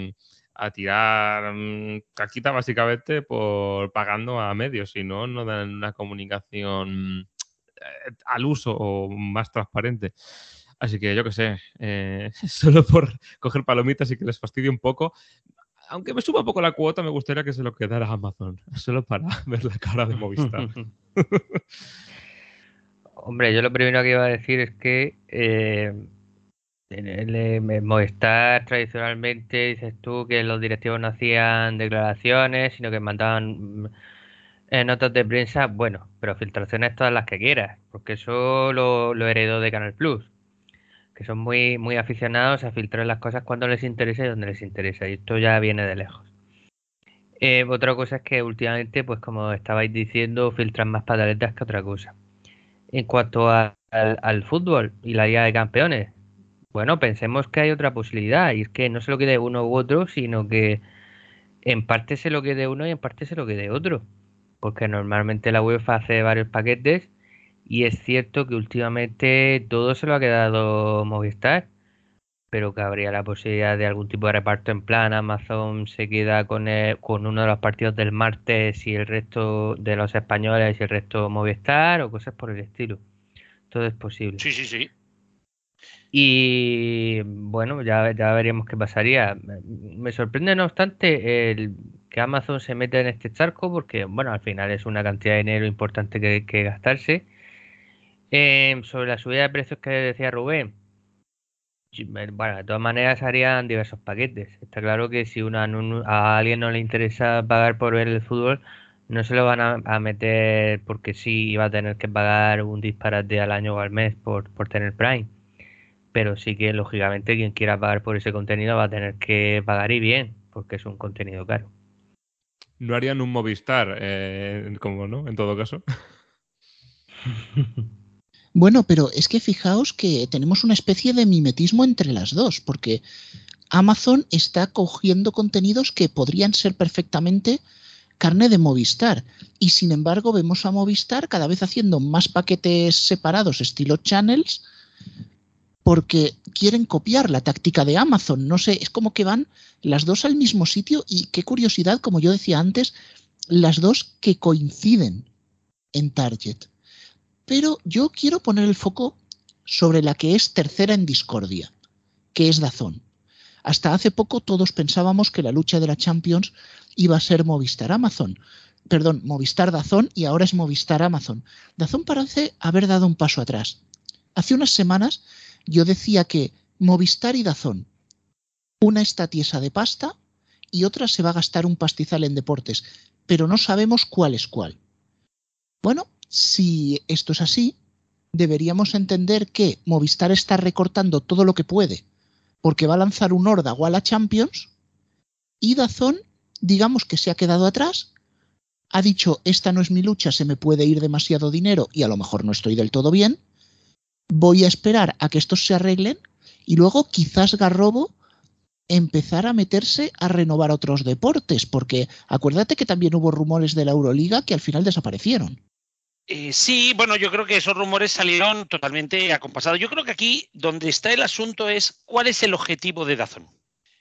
a tirar mm, caquita básicamente por pagando a medios, si no, no dan una comunicación eh, al uso o más transparente. Así que yo qué sé, eh, solo por coger palomitas y que les fastidie un poco, aunque me suba un poco la cuota, me gustaría que se lo quedara Amazon, solo para ver la cara de Movistar. Hombre, yo lo primero que iba a decir es que eh, en Movistar tradicionalmente dices tú que los directivos no hacían declaraciones, sino que mandaban en notas de prensa, bueno, pero filtraciones todas las que quieras, porque eso lo heredó de Canal Plus, que son muy, muy aficionados a filtrar las cosas cuando les interesa y donde les interesa, y esto ya viene de lejos. Eh, otra cosa es que últimamente, pues como estabais diciendo, filtran más pataletas que otra cosa. En cuanto al, al, fútbol y la Liga de Campeones, bueno, pensemos que hay otra posibilidad, y es que no se lo quede uno u otro, sino que en parte se lo quede uno y en parte se lo quede otro porque normalmente la UEFA hace varios paquetes y es cierto que últimamente todo se lo ha quedado Movistar. pero que habría la posibilidad de algún tipo de reparto en plan. Amazon se queda con, con uno de los partidos del martes y el resto de los españoles y el resto Movistar o cosas por el estilo. Todo es posible. Sí, sí, sí. Y bueno, ya, ya veríamos qué pasaría. Me sorprende, no obstante, el que Amazon se meta en este charco porque, bueno, al final es una cantidad de dinero importante que, que gastarse. Eh, sobre la subida de precios que decía Rubén, bueno, de todas maneras harían diversos paquetes. Está claro que si una, a alguien no le interesa pagar por ver el fútbol, no se lo van a, meter porque sí va a tener que pagar un disparate al año o al mes por, por tener Prime. Pero sí que, lógicamente, quien quiera pagar por ese contenido va a tener que pagar y bien, porque es un contenido caro. ¿No harían un Movistar, eh, como no, en todo caso? Bueno, pero es que fijaos que tenemos una especie de mimetismo entre las dos, porque Amazon está cogiendo contenidos que podrían ser perfectamente carne de Movistar. Y sin embargo vemos a Movistar cada vez haciendo más paquetes separados estilo channels porque quieren copiar la táctica de Amazon. No sé, es como que van las dos al mismo sitio y qué curiosidad, como yo decía antes, las dos que coinciden en Target. Pero yo quiero poner el foco sobre la que es tercera en discordia, que es Dazón. Hasta hace poco todos pensábamos que la lucha de la Champions iba a ser Movistar Amazon. Perdón, Movistar Dazón y ahora es Movistar Amazon. Dazón parece haber dado un paso atrás. Hace unas semanas yo decía que Movistar y Dazón, una está tiesa de pasta y otra se va a gastar un pastizal en deportes, pero no sabemos cuál es cuál. Bueno, si esto es así, deberíamos entender que Movistar está recortando todo lo que puede porque va a lanzar un órdago a la Champions y Dazón, digamos que se ha quedado atrás, ha dicho, esta no es mi lucha, se me puede ir demasiado dinero y a lo mejor no estoy del todo bien, voy a esperar a que estos se arreglen y luego quizás Garrobo empezar a meterse a renovar otros deportes, porque acuérdate que también hubo rumores de la Euroliga que al final desaparecieron. Eh, sí, bueno, yo creo que esos rumores salieron totalmente acompasados. Yo creo que aquí donde está el asunto es cuál es el objetivo de Dazón.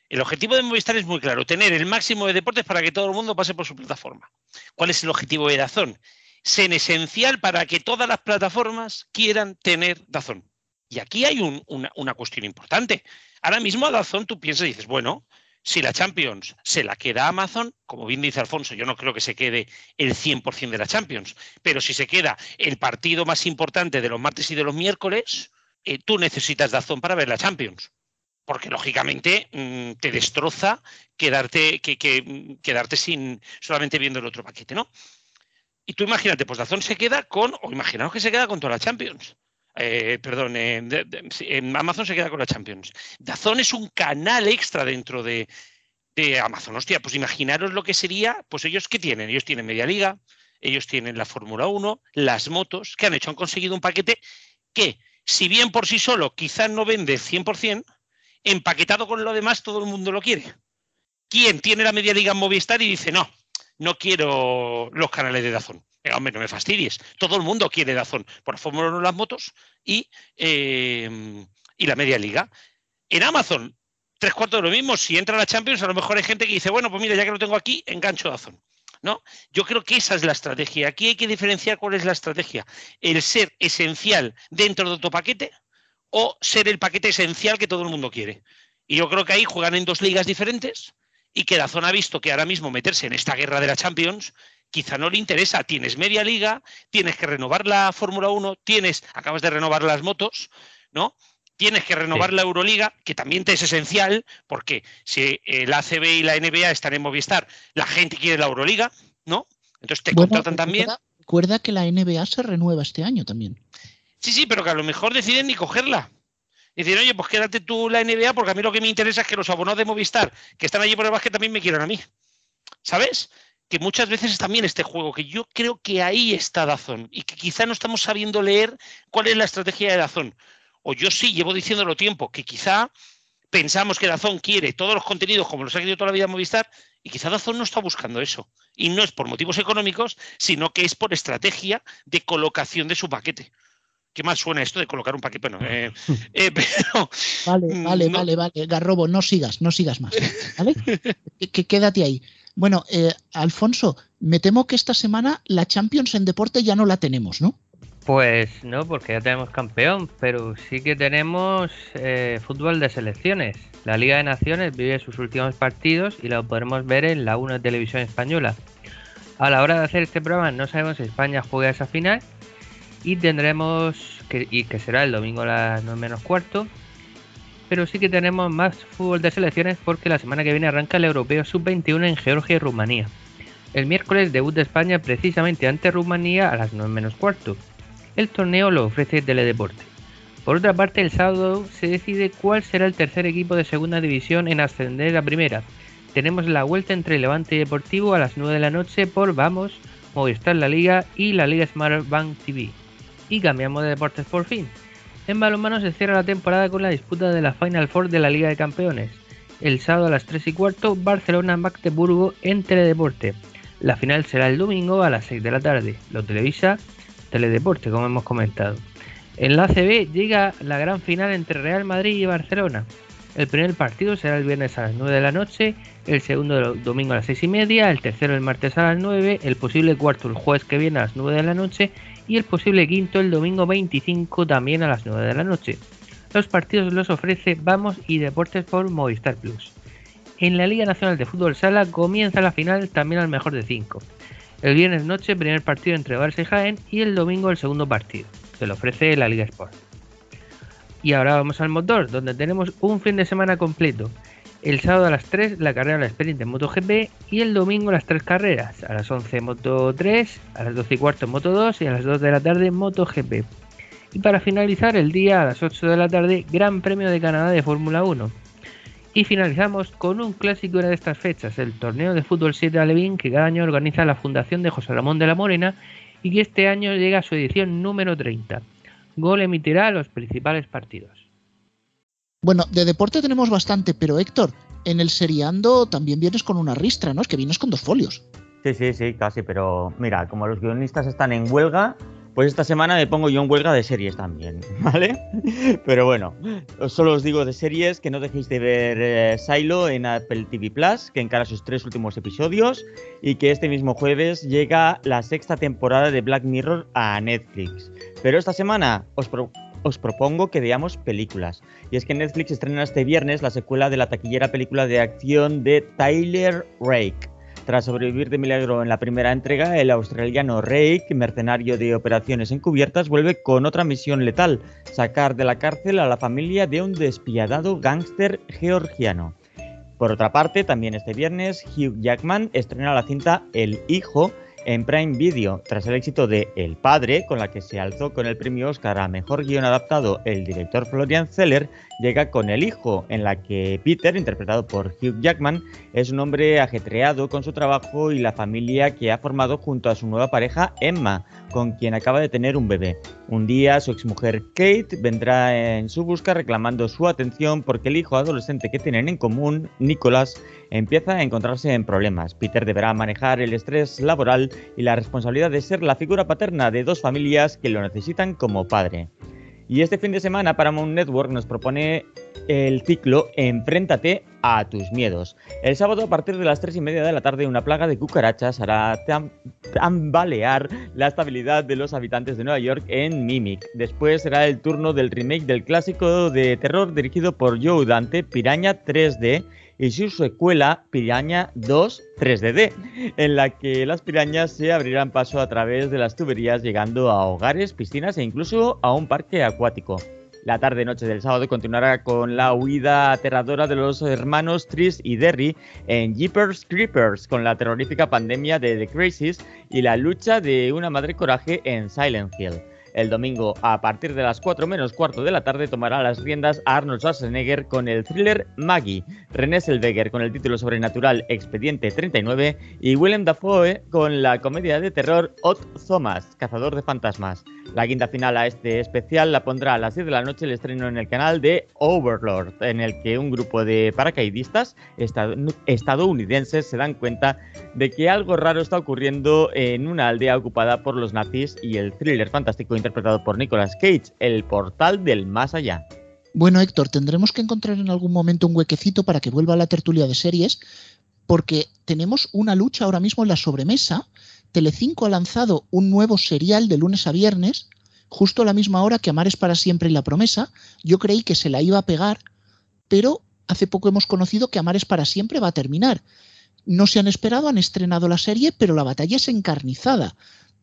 El objetivo de Movistar es muy claro, tener el máximo de deportes para que todo el mundo pase por su plataforma. ¿Cuál es el objetivo de Dazón? Ser esencial para que todas las plataformas quieran tener Dazón. Y aquí hay una, una, cuestión importante. Ahora mismo a Dazón tú piensas y dices, bueno, si la Champions se la queda Amazon, como bien dice Alfonso, yo no creo que se quede el 100% de la Champions, pero si se queda el partido más importante de los martes y de los miércoles, eh, tú necesitas Dazón para ver la Champions. Porque lógicamente mm, te destroza quedarte, que, mm, quedarte sin solamente viendo el otro paquete, ¿no? Y tú imagínate, pues Dazón se queda con, o imaginaos que se queda con toda la Champions. Eh, perdón, en Amazon se queda con la Champions. Dazón es un canal extra dentro de, Amazon. Hostia, pues imaginaros lo que sería, pues ellos qué tienen, ellos tienen Media Liga, ellos tienen la Fórmula 1, las motos, que han hecho, han conseguido un paquete que, si bien por sí solo quizás no vende 100%, empaquetado con lo demás todo el mundo lo quiere. ¿Quién tiene la Media Liga en Movistar y dice, no, no quiero los canales de Dazón? Hombre, no me fastidies. Todo el mundo quiere Dazón por Fórmula 1 las motos y, eh, y la media liga. En Amazon, tres cuartos de lo mismo. Si entra la Champions, a lo mejor hay gente que dice, bueno, pues mira, ya que lo tengo aquí, engancho Dazón. ¿No? Yo creo que esa es la estrategia. Aquí hay que diferenciar cuál es la estrategia. El ser esencial dentro de otro paquete o ser el paquete esencial que todo el mundo quiere. Y yo creo que ahí juegan en dos ligas diferentes y que Dazón ha visto que ahora mismo meterse en esta guerra de la Champions quizá no le interesa. Tienes media liga, tienes que renovar la Fórmula 1, tienes, acabas de renovar las motos, ¿no? Tienes que renovar la Euroliga, que también te es esencial, porque si el ACB y la NBA están en Movistar, la gente quiere la Euroliga, ¿no? Entonces te contratan también. Recuerda que la NBA se renueva este año también. Sí, sí, pero que a lo mejor deciden ni cogerla. Dicen, oye, pues quédate tú la NBA, porque a mí lo que me interesa es que los abonados de Movistar, que están allí por el básquet, también me quieran a mí. ¿Sabes? Que muchas veces es también este juego, que yo creo que ahí está Dazón y que quizá no estamos sabiendo leer cuál es la estrategia de Dazón. O yo sí llevo diciéndolo tiempo, que quizá pensamos que Dazón quiere todos los contenidos como los ha querido toda la vida Movistar y quizá Dazón no está buscando eso. Y no es por motivos económicos, sino que es por estrategia de colocación de su paquete. qué mal suena esto de colocar un paquete. Bueno, eh, eh, pero. Vale, mm, vale, no- vale, vale. Garrobo, no sigas, no sigas más. ¿Vale? Que- que quédate ahí. Bueno, eh, Alfonso, me temo que esta semana la Champions en deporte ya no la tenemos, ¿no? Pues no, porque ya tenemos campeón, pero sí que tenemos eh, fútbol de selecciones. La Liga de Naciones vive sus últimos partidos y lo podremos ver en la 1 de Televisión Española. A la hora de hacer este programa no sabemos si España juega esa final y tendremos, que, y que será el domingo a las 9 menos cuarto, pero sí que tenemos más fútbol de selecciones porque la semana que viene arranca el Europeo Sub-21 en Georgia y Rumanía. El miércoles debut de España precisamente ante Rumanía a las 9 menos cuarto. El torneo lo ofrece Teledeporte. Por otra parte, el sábado se decide cuál será el tercer equipo de segunda división en ascender a primera. Tenemos la vuelta entre Levante y Deportivo a las 9 de la noche por Vamos, Movistar La Liga y la Liga Smart Bank TV. Y cambiamos de deportes por fin. En balonmano se cierra la temporada con la disputa de la Final Four de la Liga de Campeones. El sábado a las 3 y cuarto, Barcelona-Magdeburgo en Teledeporte. La final será el domingo a las 6 de la tarde. Lo televisa Teledeporte, como hemos comentado. En la ACB llega la gran final entre Real Madrid y Barcelona. El primer partido será el viernes a las 9 de la noche, el segundo el domingo a las 6 y media, el tercero el martes a las 9, el posible cuarto el jueves que viene a las 9 de la noche y el posible quinto el domingo 25 también a las 9 de la noche. Los partidos los ofrece Vamos y Deportes por Movistar Plus. En la Liga Nacional de Fútbol Sala comienza la final también al mejor de 5. El viernes noche primer partido entre Barça y Jaén y el domingo el segundo partido. Se lo ofrece la Liga Sport. Y ahora vamos al motor, donde tenemos un fin de semana completo. El sábado a las 3 la carrera la Sprint en MotoGP y el domingo las tres carreras. A las 11 Moto 3, a las 12 y cuarto Moto 2 y a las 2 de la tarde MotoGP. Y para finalizar el día a las 8 de la tarde Gran Premio de Canadá de Fórmula 1. Y finalizamos con un clásico de estas fechas, el torneo de fútbol 7 Alevín que cada año organiza la Fundación de José Ramón de la Morena y que este año llega a su edición número 30. Gol emitirá los principales partidos. Bueno, de deporte tenemos bastante, pero Héctor, en el seriando también vienes con una ristra, ¿no? Es que vienes con dos folios. Sí, sí, sí, casi, pero mira, como los guionistas están en huelga, pues esta semana me pongo yo en huelga de series también, ¿vale? Pero bueno, solo os digo de series que no dejéis de ver eh, Silo en Apple TV Plus, que encara sus tres últimos episodios, y que este mismo jueves llega la sexta temporada de Black Mirror a Netflix. Pero esta semana os propongo que veamos películas. Y es que Netflix estrena este viernes la secuela de la taquillera película de acción de Tyler Rake. Tras sobrevivir de milagro en la primera entrega, el australiano Rake, mercenario de operaciones encubiertas, vuelve con otra misión letal, sacar de la cárcel a la familia de un despiadado gángster georgiano. Por otra parte, también este viernes, Hugh Jackman estrena la cinta El Hijo en Prime Video, tras el éxito de El Padre, con la que se alzó con el premio Oscar a Mejor Guión Adaptado el director Florian Zeller, llega con El Hijo, en la que Peter, interpretado por Hugh Jackman, es un hombre ajetreado con su trabajo y la familia que ha formado junto a su nueva pareja Emma, con quien acaba de tener un bebé. Un día su exmujer Kate vendrá en su busca reclamando su atención porque el hijo adolescente que tienen en común, Nicholas, empieza a encontrarse en problemas. Peter deberá manejar el estrés laboral y la responsabilidad de ser la figura paterna de dos familias que lo necesitan como padre. Y este fin de semana Paramount Network nos propone el ciclo Enfréntate a tus miedos. El sábado a partir de las 3 y media de la tarde una plaga de cucarachas hará tam- tambalear la estabilidad de los habitantes de Nueva York en Mimic. Después será el turno del remake del clásico de terror dirigido por Joe Dante, Piraña 3D, y su secuela Piraña 2 3DD, en la que las pirañas se abrirán paso a través de las tuberías llegando a hogares, piscinas e incluso a un parque acuático. La tarde-noche del sábado continuará con la huida aterradora de los hermanos Tris y Derry en Jeepers Creepers con la terrorífica pandemia de The Crisis y la lucha de una madre coraje en Silent Hill. El domingo, a partir de las 4 menos cuarto de la tarde, tomará las riendas Arnold Schwarzenegger con el thriller Maggie, René Zellweger con el título sobrenatural Expediente 39 y Willem Dafoe con la comedia de terror Hot Thomas, Cazador de Fantasmas. La quinta final a este especial la pondrá a las 10 de la noche el estreno en el canal de Overlord, en el que un grupo de paracaidistas estad- estadounidenses se dan cuenta de que algo raro está ocurriendo en una aldea ocupada por los nazis y el thriller fantástico interpretado por Nicolas Cage, El portal del más allá. Bueno, Héctor, tendremos que encontrar en algún momento un huequecito para que vuelva a la tertulia de series, porque tenemos una lucha ahora mismo en la sobremesa. Telecinco ha lanzado un nuevo serial de lunes a viernes, justo a la misma hora que Amares para siempre y La promesa. Yo creí que se la iba a pegar, pero hace poco hemos conocido que Amares para siempre va a terminar. No se han esperado, han estrenado la serie, pero la batalla es encarnizada.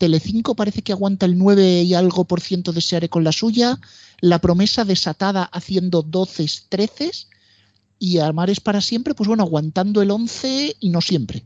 Telecinco parece que aguanta el 9 y algo por ciento de Seare con la suya, la promesa desatada haciendo 12, 13 y Amares para siempre, pues bueno, aguantando el 11 y no siempre.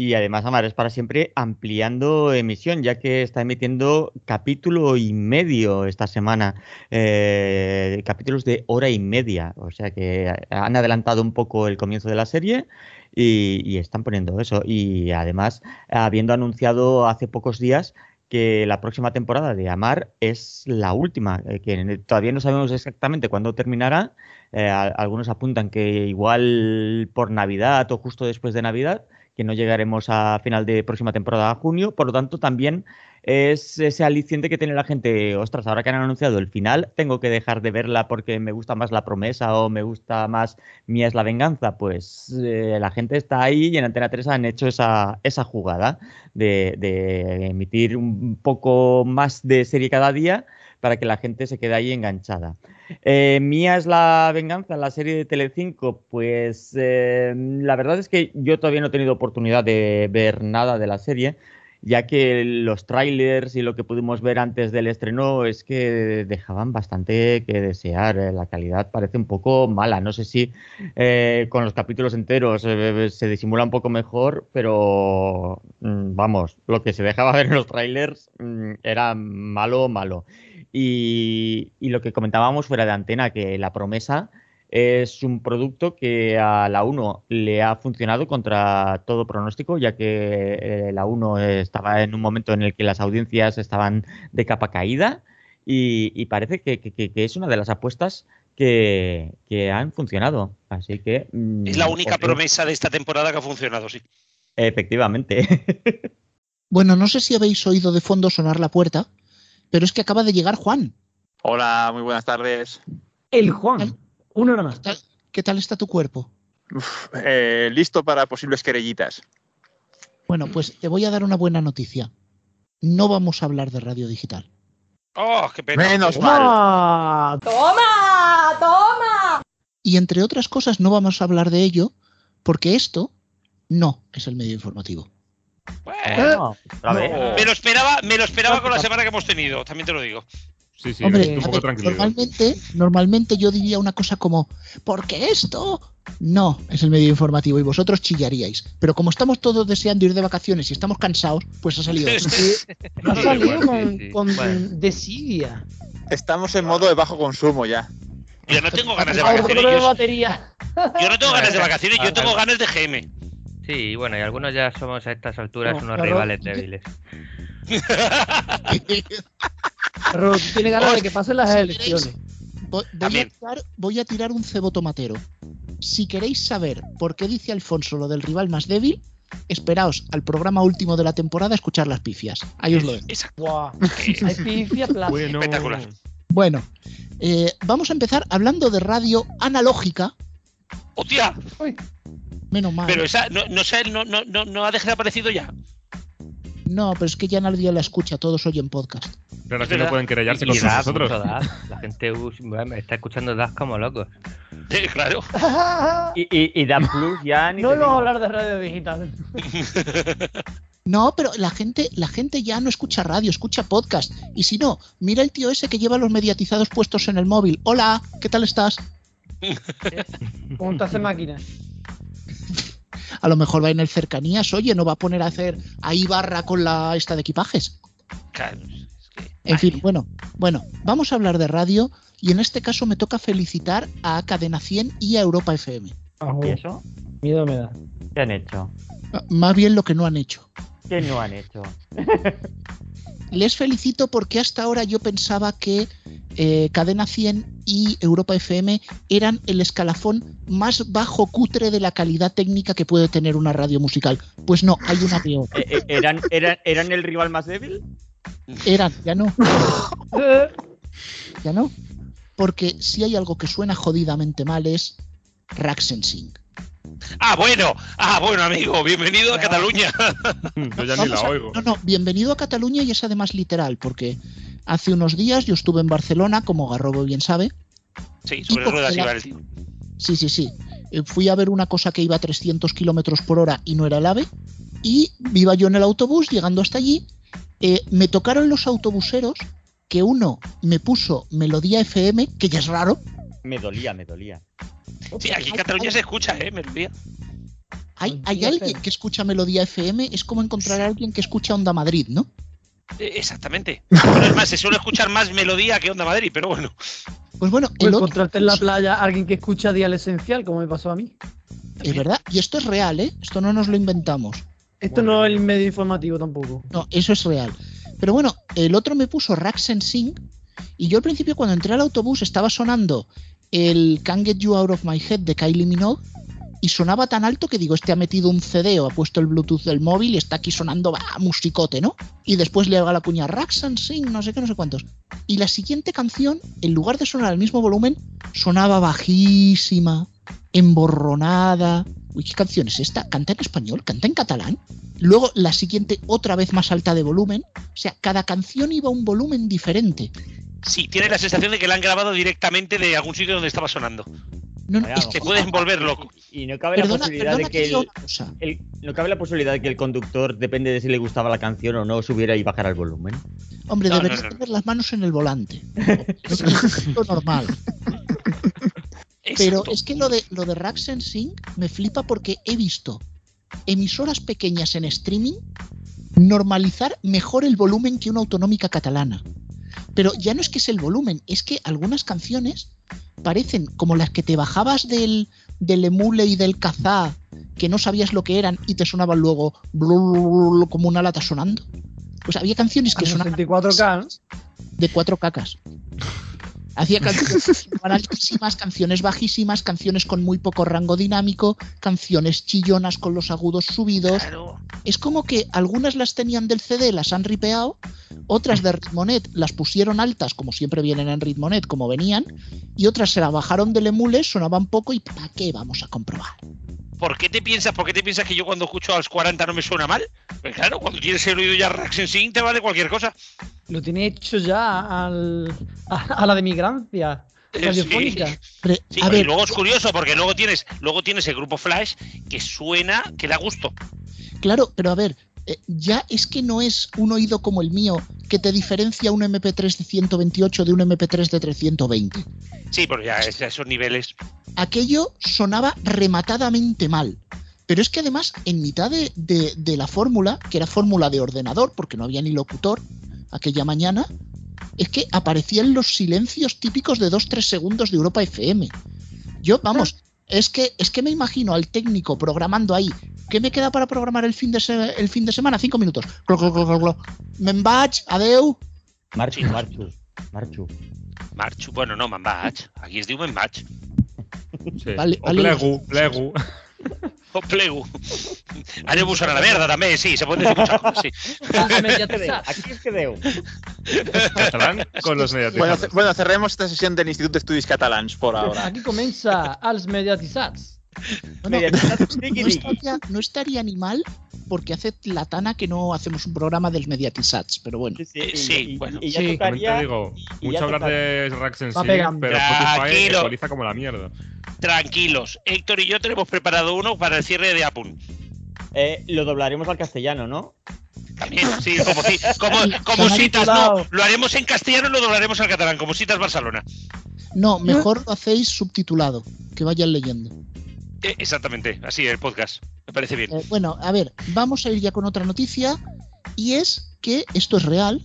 Y además Amares para siempre ampliando emisión, ya que está emitiendo capítulo y medio esta semana, eh, capítulos de hora y media. O sea que han adelantado un poco el comienzo de la serie y, están poniendo eso. Y además, habiendo anunciado hace pocos días que la próxima temporada de Amar es la última, eh, que todavía no sabemos exactamente cuándo terminará. Eh, algunos apuntan que igual por Navidad o justo después de Navidad, que no llegaremos a final de próxima temporada a junio. Por lo tanto, también es ese aliciente que tiene la gente, ostras, ahora que han anunciado el final, tengo que dejar de verla porque me gusta más la promesa o me gusta más Mía es la venganza. Pues eh, la gente está ahí y en Antena 3 han hecho esa, esa jugada de, emitir un poco más de serie cada día para que la gente se quede ahí enganchada. Eh, Mía es la venganza, la serie de Telecinco, pues eh, la verdad es que yo todavía no he tenido oportunidad de ver nada de la serie ya que los trailers y lo que pudimos ver antes del estreno es que dejaban bastante que desear. Eh, la calidad parece un poco mala. No sé si con los capítulos enteros se disimula un poco mejor, pero mm, vamos, lo que se dejaba ver en los trailers mm, era malo, malo. Y, y lo que comentábamos fuera de antena, que la promesa es un producto que a la 1 le ha funcionado contra todo pronóstico, ya que eh, la 1 estaba en un momento en el que las audiencias estaban de capa caída y, parece que, es una de las apuestas que, han funcionado. Así que... Mm, es la única promesa de esta temporada que ha funcionado, sí. Efectivamente. bueno, no sé si habéis oído de fondo sonar la puerta, pero es que acaba de llegar Juan. Hola, muy buenas tardes. El Juan. Una hora más. ¿Qué tal está tu cuerpo? Eh, listo para posibles querellitas. Bueno, pues te voy a dar una buena noticia. No vamos a hablar de radio digital. ¡Oh, qué pena! ¡Menos mal! ¡Toma! ¡Toma! Y entre otras cosas, no vamos a hablar de ello porque esto no es el medio informativo. Bueno, me lo esperaba, me lo esperaba con la semana que hemos tenido, también te lo digo. Sí, sí, un poco tranquilo. Normalmente, normalmente yo diría una cosa como, porque esto no es el medio informativo y vosotros chillaríais. Pero como estamos todos deseando ir de vacaciones y estamos cansados, pues ha salido. ha salido con, desidia. Estamos en modo de bajo consumo ya. Yo no tengo ganas de vacaciones. Yo, no tengo ganas de vacaciones, yo tengo ganas de GM. Sí, bueno, y algunos ya somos a estas alturas unos rivales débiles. Pero tiene ganas de que pasen las elecciones. Voy, a tirar, un cebo tomatero. Si queréis saber por qué dice Alfonso lo del rival más débil, esperaos al programa último de la temporada a escuchar las pifias. Ahí os lo dejo. bueno, Espectacular. Bueno, eh, vamos a empezar hablando de radio analógica. ¡Hostia! Menos mal. Pero esa no, no, no, no, no ha desaparecido ya. No, pero es que ya nadie la escucha, todos oyen podcast. Pero es que no pueden querellarse con nosotros. La gente está escuchando DAS como locos. Sí, claro. y, y, y DAS Plus ya ni. No vamos a hablar de radio digital. No, pero la gente, la gente ya no escucha radio, escucha podcast. Y si no, mira el tío ese que lleva los mediatizados puestos en el móvil. Hola, ¿qué tal estás? ¿Cómo te hace máquina? A lo mejor va en el cercanías, oye, no va a poner a hacer ahí barra con la esta de equipajes. Claro. En fin, bueno, bueno, vamos a hablar de radio y en este caso me toca felicitar a Cadena 100 y a Europa FM. ¿Y eso? Miedo me da. ¿Qué han hecho? Más bien lo que no han hecho. ¿Qué no han hecho? Les felicito porque hasta ahora yo pensaba que eh, Cadena 100 y Europa FM eran el escalafón más bajo cutre de la calidad técnica que puede tener una radio musical. Pues no, hay una peor. Eh, eh, ¿Eran, eran, ¿Eran el rival más débil? Eran, ya no. ya no. Porque si hay algo que suena jodidamente mal es Raxensing. Ah, bueno, ah, bueno, amigo, bienvenido a Cataluña. Yo ya ni la a- oigo. No, no, bienvenido a Cataluña y es además literal, porque hace unos días yo estuve en Barcelona, como Garrobo bien sabe. Sí, sobre ruedas iba el tío. Sí, sí, sí. Eh, Fui a ver una cosa que iba a 300 kilómetros por hora y no era el AVE. Y iba yo en el autobús, llegando hasta allí. eh, me tocaron los autobuseros que uno me puso Melodía FM, que ya es raro. Me dolía, me dolía. Sí, aquí en Cataluña se escucha, ¿eh? Me olvida. Hay, hay alguien que escucha Melodía FM, es como encontrar a alguien que escucha Onda Madrid, ¿no? Eh, Exactamente. Bueno, es más, se suele escuchar más melodía que Onda Madrid, pero bueno. Pues bueno, otro, encontrarte en la playa a alguien que escucha Dial Esencial, como me pasó a mí. es verdad, y esto es real, ¿eh? Esto no nos lo inventamos. Esto no es el medio informativo tampoco. No, eso es real. Pero bueno, el otro me puso Rax and Sing y yo al principio cuando entré al autobús estaba sonando el Can't Get You Out of My Head de Kylie Minogue y sonaba tan alto que digo, este ha metido un CD o ha puesto el Bluetooth del móvil y está aquí sonando bah, musicote, ¿no? Y después le haga la cuña Rax and Sing, no sé qué, no sé cuántos. Y la siguiente canción, en lugar de sonar al mismo volumen, sonaba bajísima, emborronada. Uy, ¿qué canción es esta? ¿Canta en español? ¿Canta en catalán? Luego la siguiente otra vez más alta de volumen. O sea, cada canción iba a un volumen diferente. Sí, tienes la sensación de que la han grabado directamente de algún sitio donde estaba sonando. No, no, es que puedes volver loco. Y no cabe Perdona, la posibilidad de que el, no cabe la posibilidad de que el conductor, depende de si le gustaba la canción o no, subiera y bajara el volumen. Hombre, No, deberías no, no. tener las manos en el volante. es lo normal. Pero es que lo de, lo de Rax and Sing me flipa porque he visto emisoras pequeñas en streaming normalizar mejor el volumen que una autonómica catalana. Pero ya no es que es el volumen, es que algunas canciones parecen como las que te bajabas del, del emule y del cazá, que no sabías lo que eran y te sonaban luego como una lata sonando. Pues había canciones que sonaban 64K, ¿no? de cuatro cacas. Hacía canciones altísimas, canciones bajísimas, canciones con muy poco rango dinámico, canciones chillonas con los agudos subidos. Claro. Es como que algunas las tenían del CD, las han ripeado, otras de Ritmonet las pusieron altas, como siempre vienen en Ritmonet, como venían, y otras se la bajaron del emule, sonaban poco y ¿para qué vamos a comprobar? ¿Por qué te piensas, por qué te piensas que yo cuando escucho a los 40 no me suena mal? Pues claro, cuando tienes el oído ya Rax en Sync te vale cualquier cosa. Lo tiene hecho ya al, a, a la de migrancia Eh, sí. Pre- Sí, a y ver, luego es curioso porque luego tienes, luego tienes el grupo Flash que suena, que da gusto. Claro, pero a ver, eh, ya es que no es un oído como el mío que te diferencia un MP3 de 128 de un MP3 de 320. Sí, pero ya es- a esos niveles. Aquello sonaba rematadamente mal. Pero es que además, en mitad de, de- de la fórmula, que era fórmula de ordenador, porque no había ni locutor aquella mañana, es que aparecían los silencios típicos de 2-3 segundos de Europa FM. Yo, vamos, es que, es que me imagino al técnico programando ahí. ¿Qué me queda para programar el fin de, se- el fin de semana? Cinco minutos. Vaig, adeu. Marchu. Marchu, Marchu. Marchu, bueno, no, vaig. Aquí es diu vaig. Sí. Vale, o vale. plegu, plegu. O plego. Aneu-vos a la merda, també, sí, se pot dir muchas cosas, sí. A, a mediatitzar. Aquí es que deu. Catalán con los Bueno, mediatizados. ce- bueno, cerremos esta sesión del Instituto de Estudios Catalans por ahora. Aquí comença els mediatitzats. No, estaría, no estaría ni mal porque hace la tana que no hacemos un programa del Mediatisats, pero bueno. Sí, sí, y- sí, y- bueno. y ya Sí, También te tocaría. digo, y mucho ya hablar de Rax en sí, pero Spotify como la mierda. Tranquilos, Héctor y yo tenemos preparado uno para el cierre de Apun. Eh, lo doblaremos al castellano, ¿no? También, sí, como, como, como citas, no, lo haremos en castellano y lo doblaremos al catalán, como citas Barcelona. No, mejor lo hacéis subtitulado, que vayan leyendo. Eh, exactamente, así el podcast. Me parece bien. Eh, bueno, a ver, vamos a ir ya con otra noticia y es que esto es real.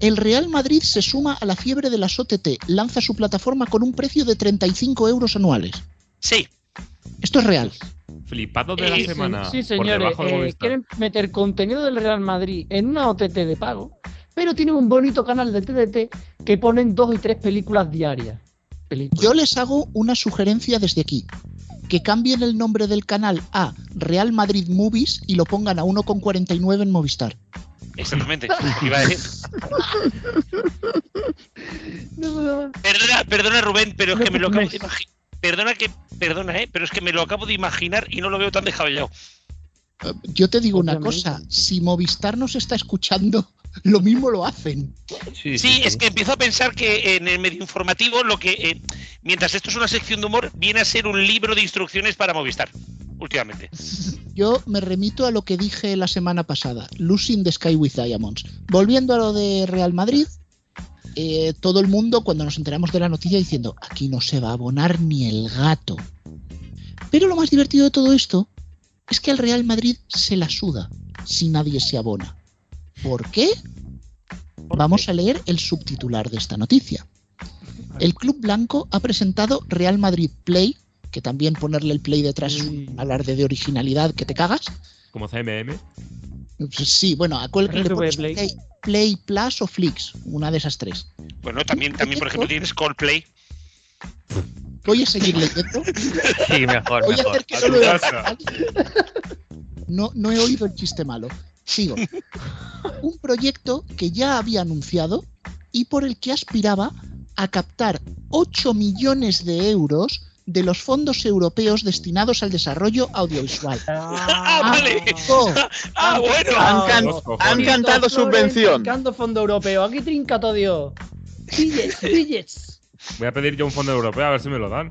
El Real Madrid se suma a la fiebre de las OTT, lanza su plataforma con un precio de 35 euros anuales. Sí, Esto es real. Flipado de la Sí, Sí, semana. sí, por señores. eh, quieren meter contenido del Real Madrid en una OTT de pago, pero tienen un bonito canal de TDT que ponen dos y tres películas diarias. Películas. Yo les hago una sugerencia desde aquí. Que cambien el nombre del canal a Real Madrid Movies y lo pongan a 1,49 en Movistar. Exactamente. Iba a decir. Perdona, perdona Rubén, pero es que me lo acabo de imaginar. Perdona que, perdona, eh, pero es que me lo acabo de imaginar y no lo veo tan descabellado. Yo te digo una cosa, si Movistar nos está escuchando, lo mismo lo hacen. Sí, es que empiezo a pensar que en el medio informativo lo que, eh, mientras esto es una sección de humor, viene a ser un libro de instrucciones para Movistar, últimamente. Yo me remito a lo que dije la semana pasada, Losing the Sky with Diamonds. Volviendo a lo de Real Madrid, eh, todo el mundo cuando nos enteramos de la noticia diciendo, aquí no se va a abonar ni el gato. Pero lo más divertido de todo esto es que al Real Madrid se la suda si nadie se abona. ¿Por qué? Vamos a leer el subtitular de esta noticia. El Club Blanco ha presentado Real Madrid Play, que también ponerle el Play detrás es un alarde de originalidad que te cagas. Como CMM. Pues Sí, bueno, a cuál que le pones Play. Play, Play Plus o Flix, una de esas tres. Bueno, también, también por ejemplo, tienes Coldplay. Voy a seguir leyendo. Sí, mejor, Voy a mejor. hacer que A no tu lo he casa. No, no he oído el chiste malo. Sigo. Un proyecto que ya había anunciado y por el que aspiraba a captar 8 millones de euros de los fondos europeos destinados al desarrollo audiovisual. ¡Ah, vale! Oh, ¡Ah, bueno! Han, can- cantado subvención. Trincando fondo europeo. Aquí trinca todo Dios. Billets, billets. Voy a pedir yo un fondo europeo a ver si me lo dan.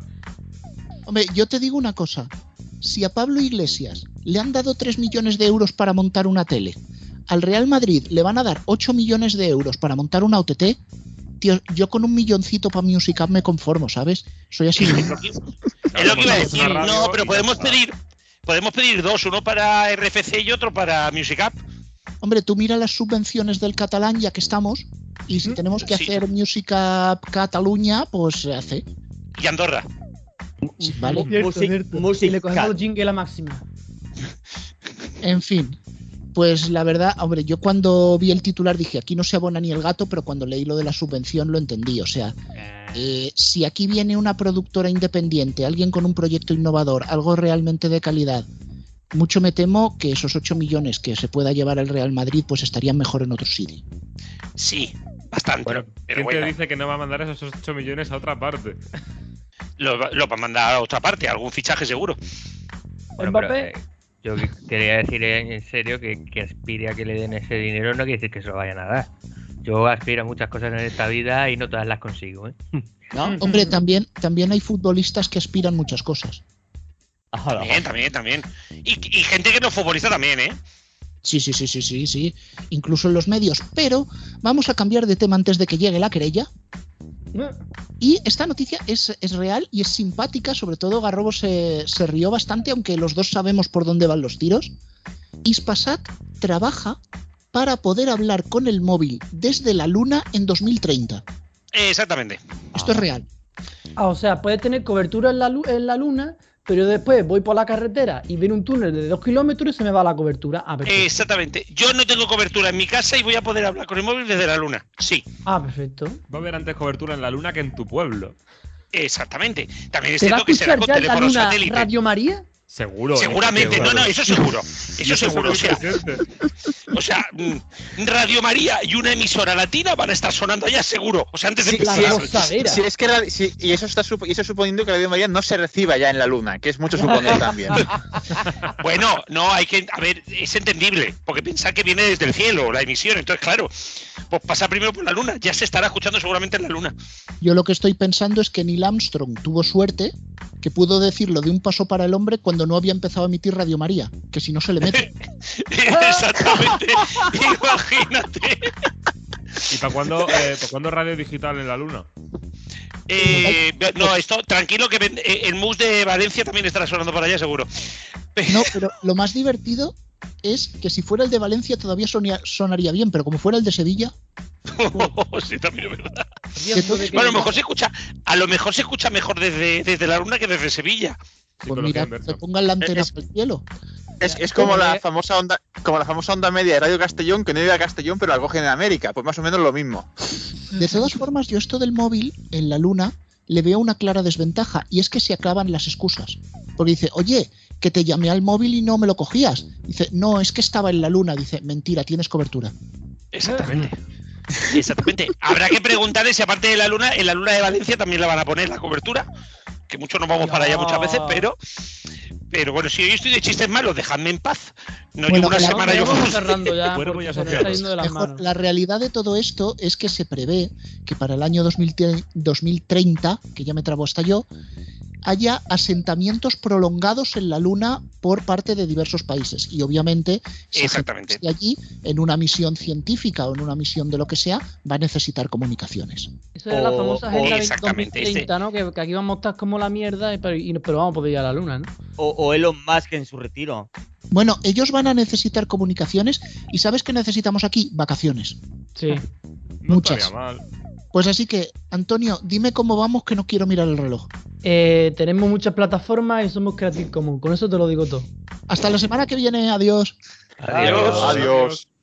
hombre, yo te digo una cosa. Si a Pablo Iglesias le han dado 3 millones de euros para montar una tele, al Real Madrid le van a dar 8 millones de euros para montar una OTT, tío, yo con un milloncito para Music Up me conformo, ¿sabes? Soy así. Es lo que iba a decir. No, pero podemos pedir, podemos pedir dos, uno para RFC y otro para Music Up. Hombre, tú mira las subvenciones del catalán ya que estamos, y si tenemos que Sí. hacer Music Up Cataluña, pues se hace. y Andorra. Sí, ¿Vale? Cierto, Music- cierto. music y le cogemos jingle a máxima. En fin, pues la verdad, hombre, yo cuando vi el titular dije, aquí no se abona ni el gato, pero cuando leí lo de la subvención lo entendí. O sea, eh, si aquí viene una productora independiente, alguien con un proyecto innovador, algo realmente de calidad, mucho me temo que esos 8 millones que se pueda llevar el Real Madrid, pues estarían mejor en otro sitio. Sí, bastante. Bueno, pero ¿quién te dice que no va a mandar esos 8 millones a otra parte? lo, va- lo va a mandar a otra parte, algún fichaje seguro. Bueno, Mbappé. pero, eh, yo que- quería decir en serio que, que aspire a que le den ese dinero no quiere decir que se lo vayan a dar. Yo aspiro a muchas cosas en esta vida y no todas las consigo. ¿eh? ¿No? Hombre, también, también hay futbolistas que aspiran muchas cosas. También, también, también. Y, y gente que no es futbolista también, ¿eh? Sí, sí, sí, sí, sí, sí. Incluso en los medios. Pero vamos a cambiar de tema antes de que llegue la querella. Y esta noticia es, es real y es simpática, sobre todo Garrobo se, se rió bastante, aunque los dos sabemos por dónde van los tiros. Ispasat trabaja para poder hablar con el móvil desde la Luna en 2030. Exactamente. Esto es real. Ah, o sea, puedes tener cobertura en la, en la luna, pero después voy por la carretera y viene un túnel de dos kilómetros y se me va la cobertura. Ah. Exactamente. Yo no tengo cobertura en mi casa y voy a poder hablar con el móvil desde la luna. Sí, Ah, perfecto. Va a haber antes cobertura en la luna que en tu pueblo. exactamente. También es ¿Se va a cierto que será con teléfono luna satélite. Radio María? Seguro. ¿eh? Seguramente, no, no, eso seguro. Eso seguro. O sea, o sea, mm, Radio María y una emisora latina van a estar sonando allá seguro. O sea, antes de Sí, empezar. La sí, gozadera. Si es que si- y eso está y eso suponiendo que Radio María no se reciba ya en la luna, que es mucho suponer también. Bueno, no, hay que. A ver, es entendible, porque pensar que viene desde el cielo la emisión. Entonces, claro, pues pasa primero por la luna. Ya se estará escuchando seguramente en la luna. Yo lo que estoy pensando es que Neil Armstrong tuvo suerte que pudo decirlo de un paso para el hombre cuando no había empezado a emitir Radio María, que si no se le mete. Exactamente. Imagínate. ¿Y para cuándo, eh, para cuándo radio digital en la luna? Eh, no, esto, tranquilo, que eh, el mus de Valencia también estará sonando por allá, seguro. No, pero lo más divertido es que si fuera el de Valencia todavía sonaría bien, pero como fuera el de Sevilla, sí, también es verdad. Bueno, a lo mejor se escucha, a lo mejor se escucha mejor desde, desde la luna que desde Sevilla. pues mira, que pongan la antena Es- por el cielo. Es, es como la famosa onda, como la famosa onda media de Radio Castellón, que no llega a Castellón, pero la cogen en América. Pues más o menos lo mismo. De todas formas, yo esto del móvil en la luna le veo una clara desventaja y es que se acaban las excusas. Porque dice, oye, que te llamé al móvil y no me lo cogías. Dice, no, es que estaba en la luna. Dice, mentira, tienes cobertura. Exactamente. Exactamente. Habrá que preguntarle si aparte de la luna, en la luna de Valencia también la van a poner la cobertura. Que muchos no vamos para allá muchas veces, pero. Pero bueno, si yo estoy de chistes malos, dejadme en paz. No Bueno, llevo una la- semana yo cerrando ya. Bueno, voy a nos Mejor, la realidad de todo esto es que se prevé que para el año 2000 2030, que ya me trabo hasta yo, haya asentamientos prolongados en la Luna por parte de diversos países. Y obviamente, si Exactamente. esté allí en una misión científica o en una misión de lo que sea, va a necesitar comunicaciones. Esa era la famosa Agenda exactamente, 2030, ¿no? Que, que aquí vamos a estar como la mierda, pero, y- pero vamos a poder ir a la luna, ¿no? O, o Elon Musk en su retiro. Bueno, ellos van a necesitar comunicaciones y ¿sabes qué necesitamos aquí? Vacaciones. Sí. No Muchas. mal. Pues así que, Antonio, dime cómo vamos que no quiero mirar el reloj. Eh, tenemos muchas plataformas y somos Creative Commons. Con eso te lo digo todo. Hasta la semana que viene, adiós. Adiós. Adiós.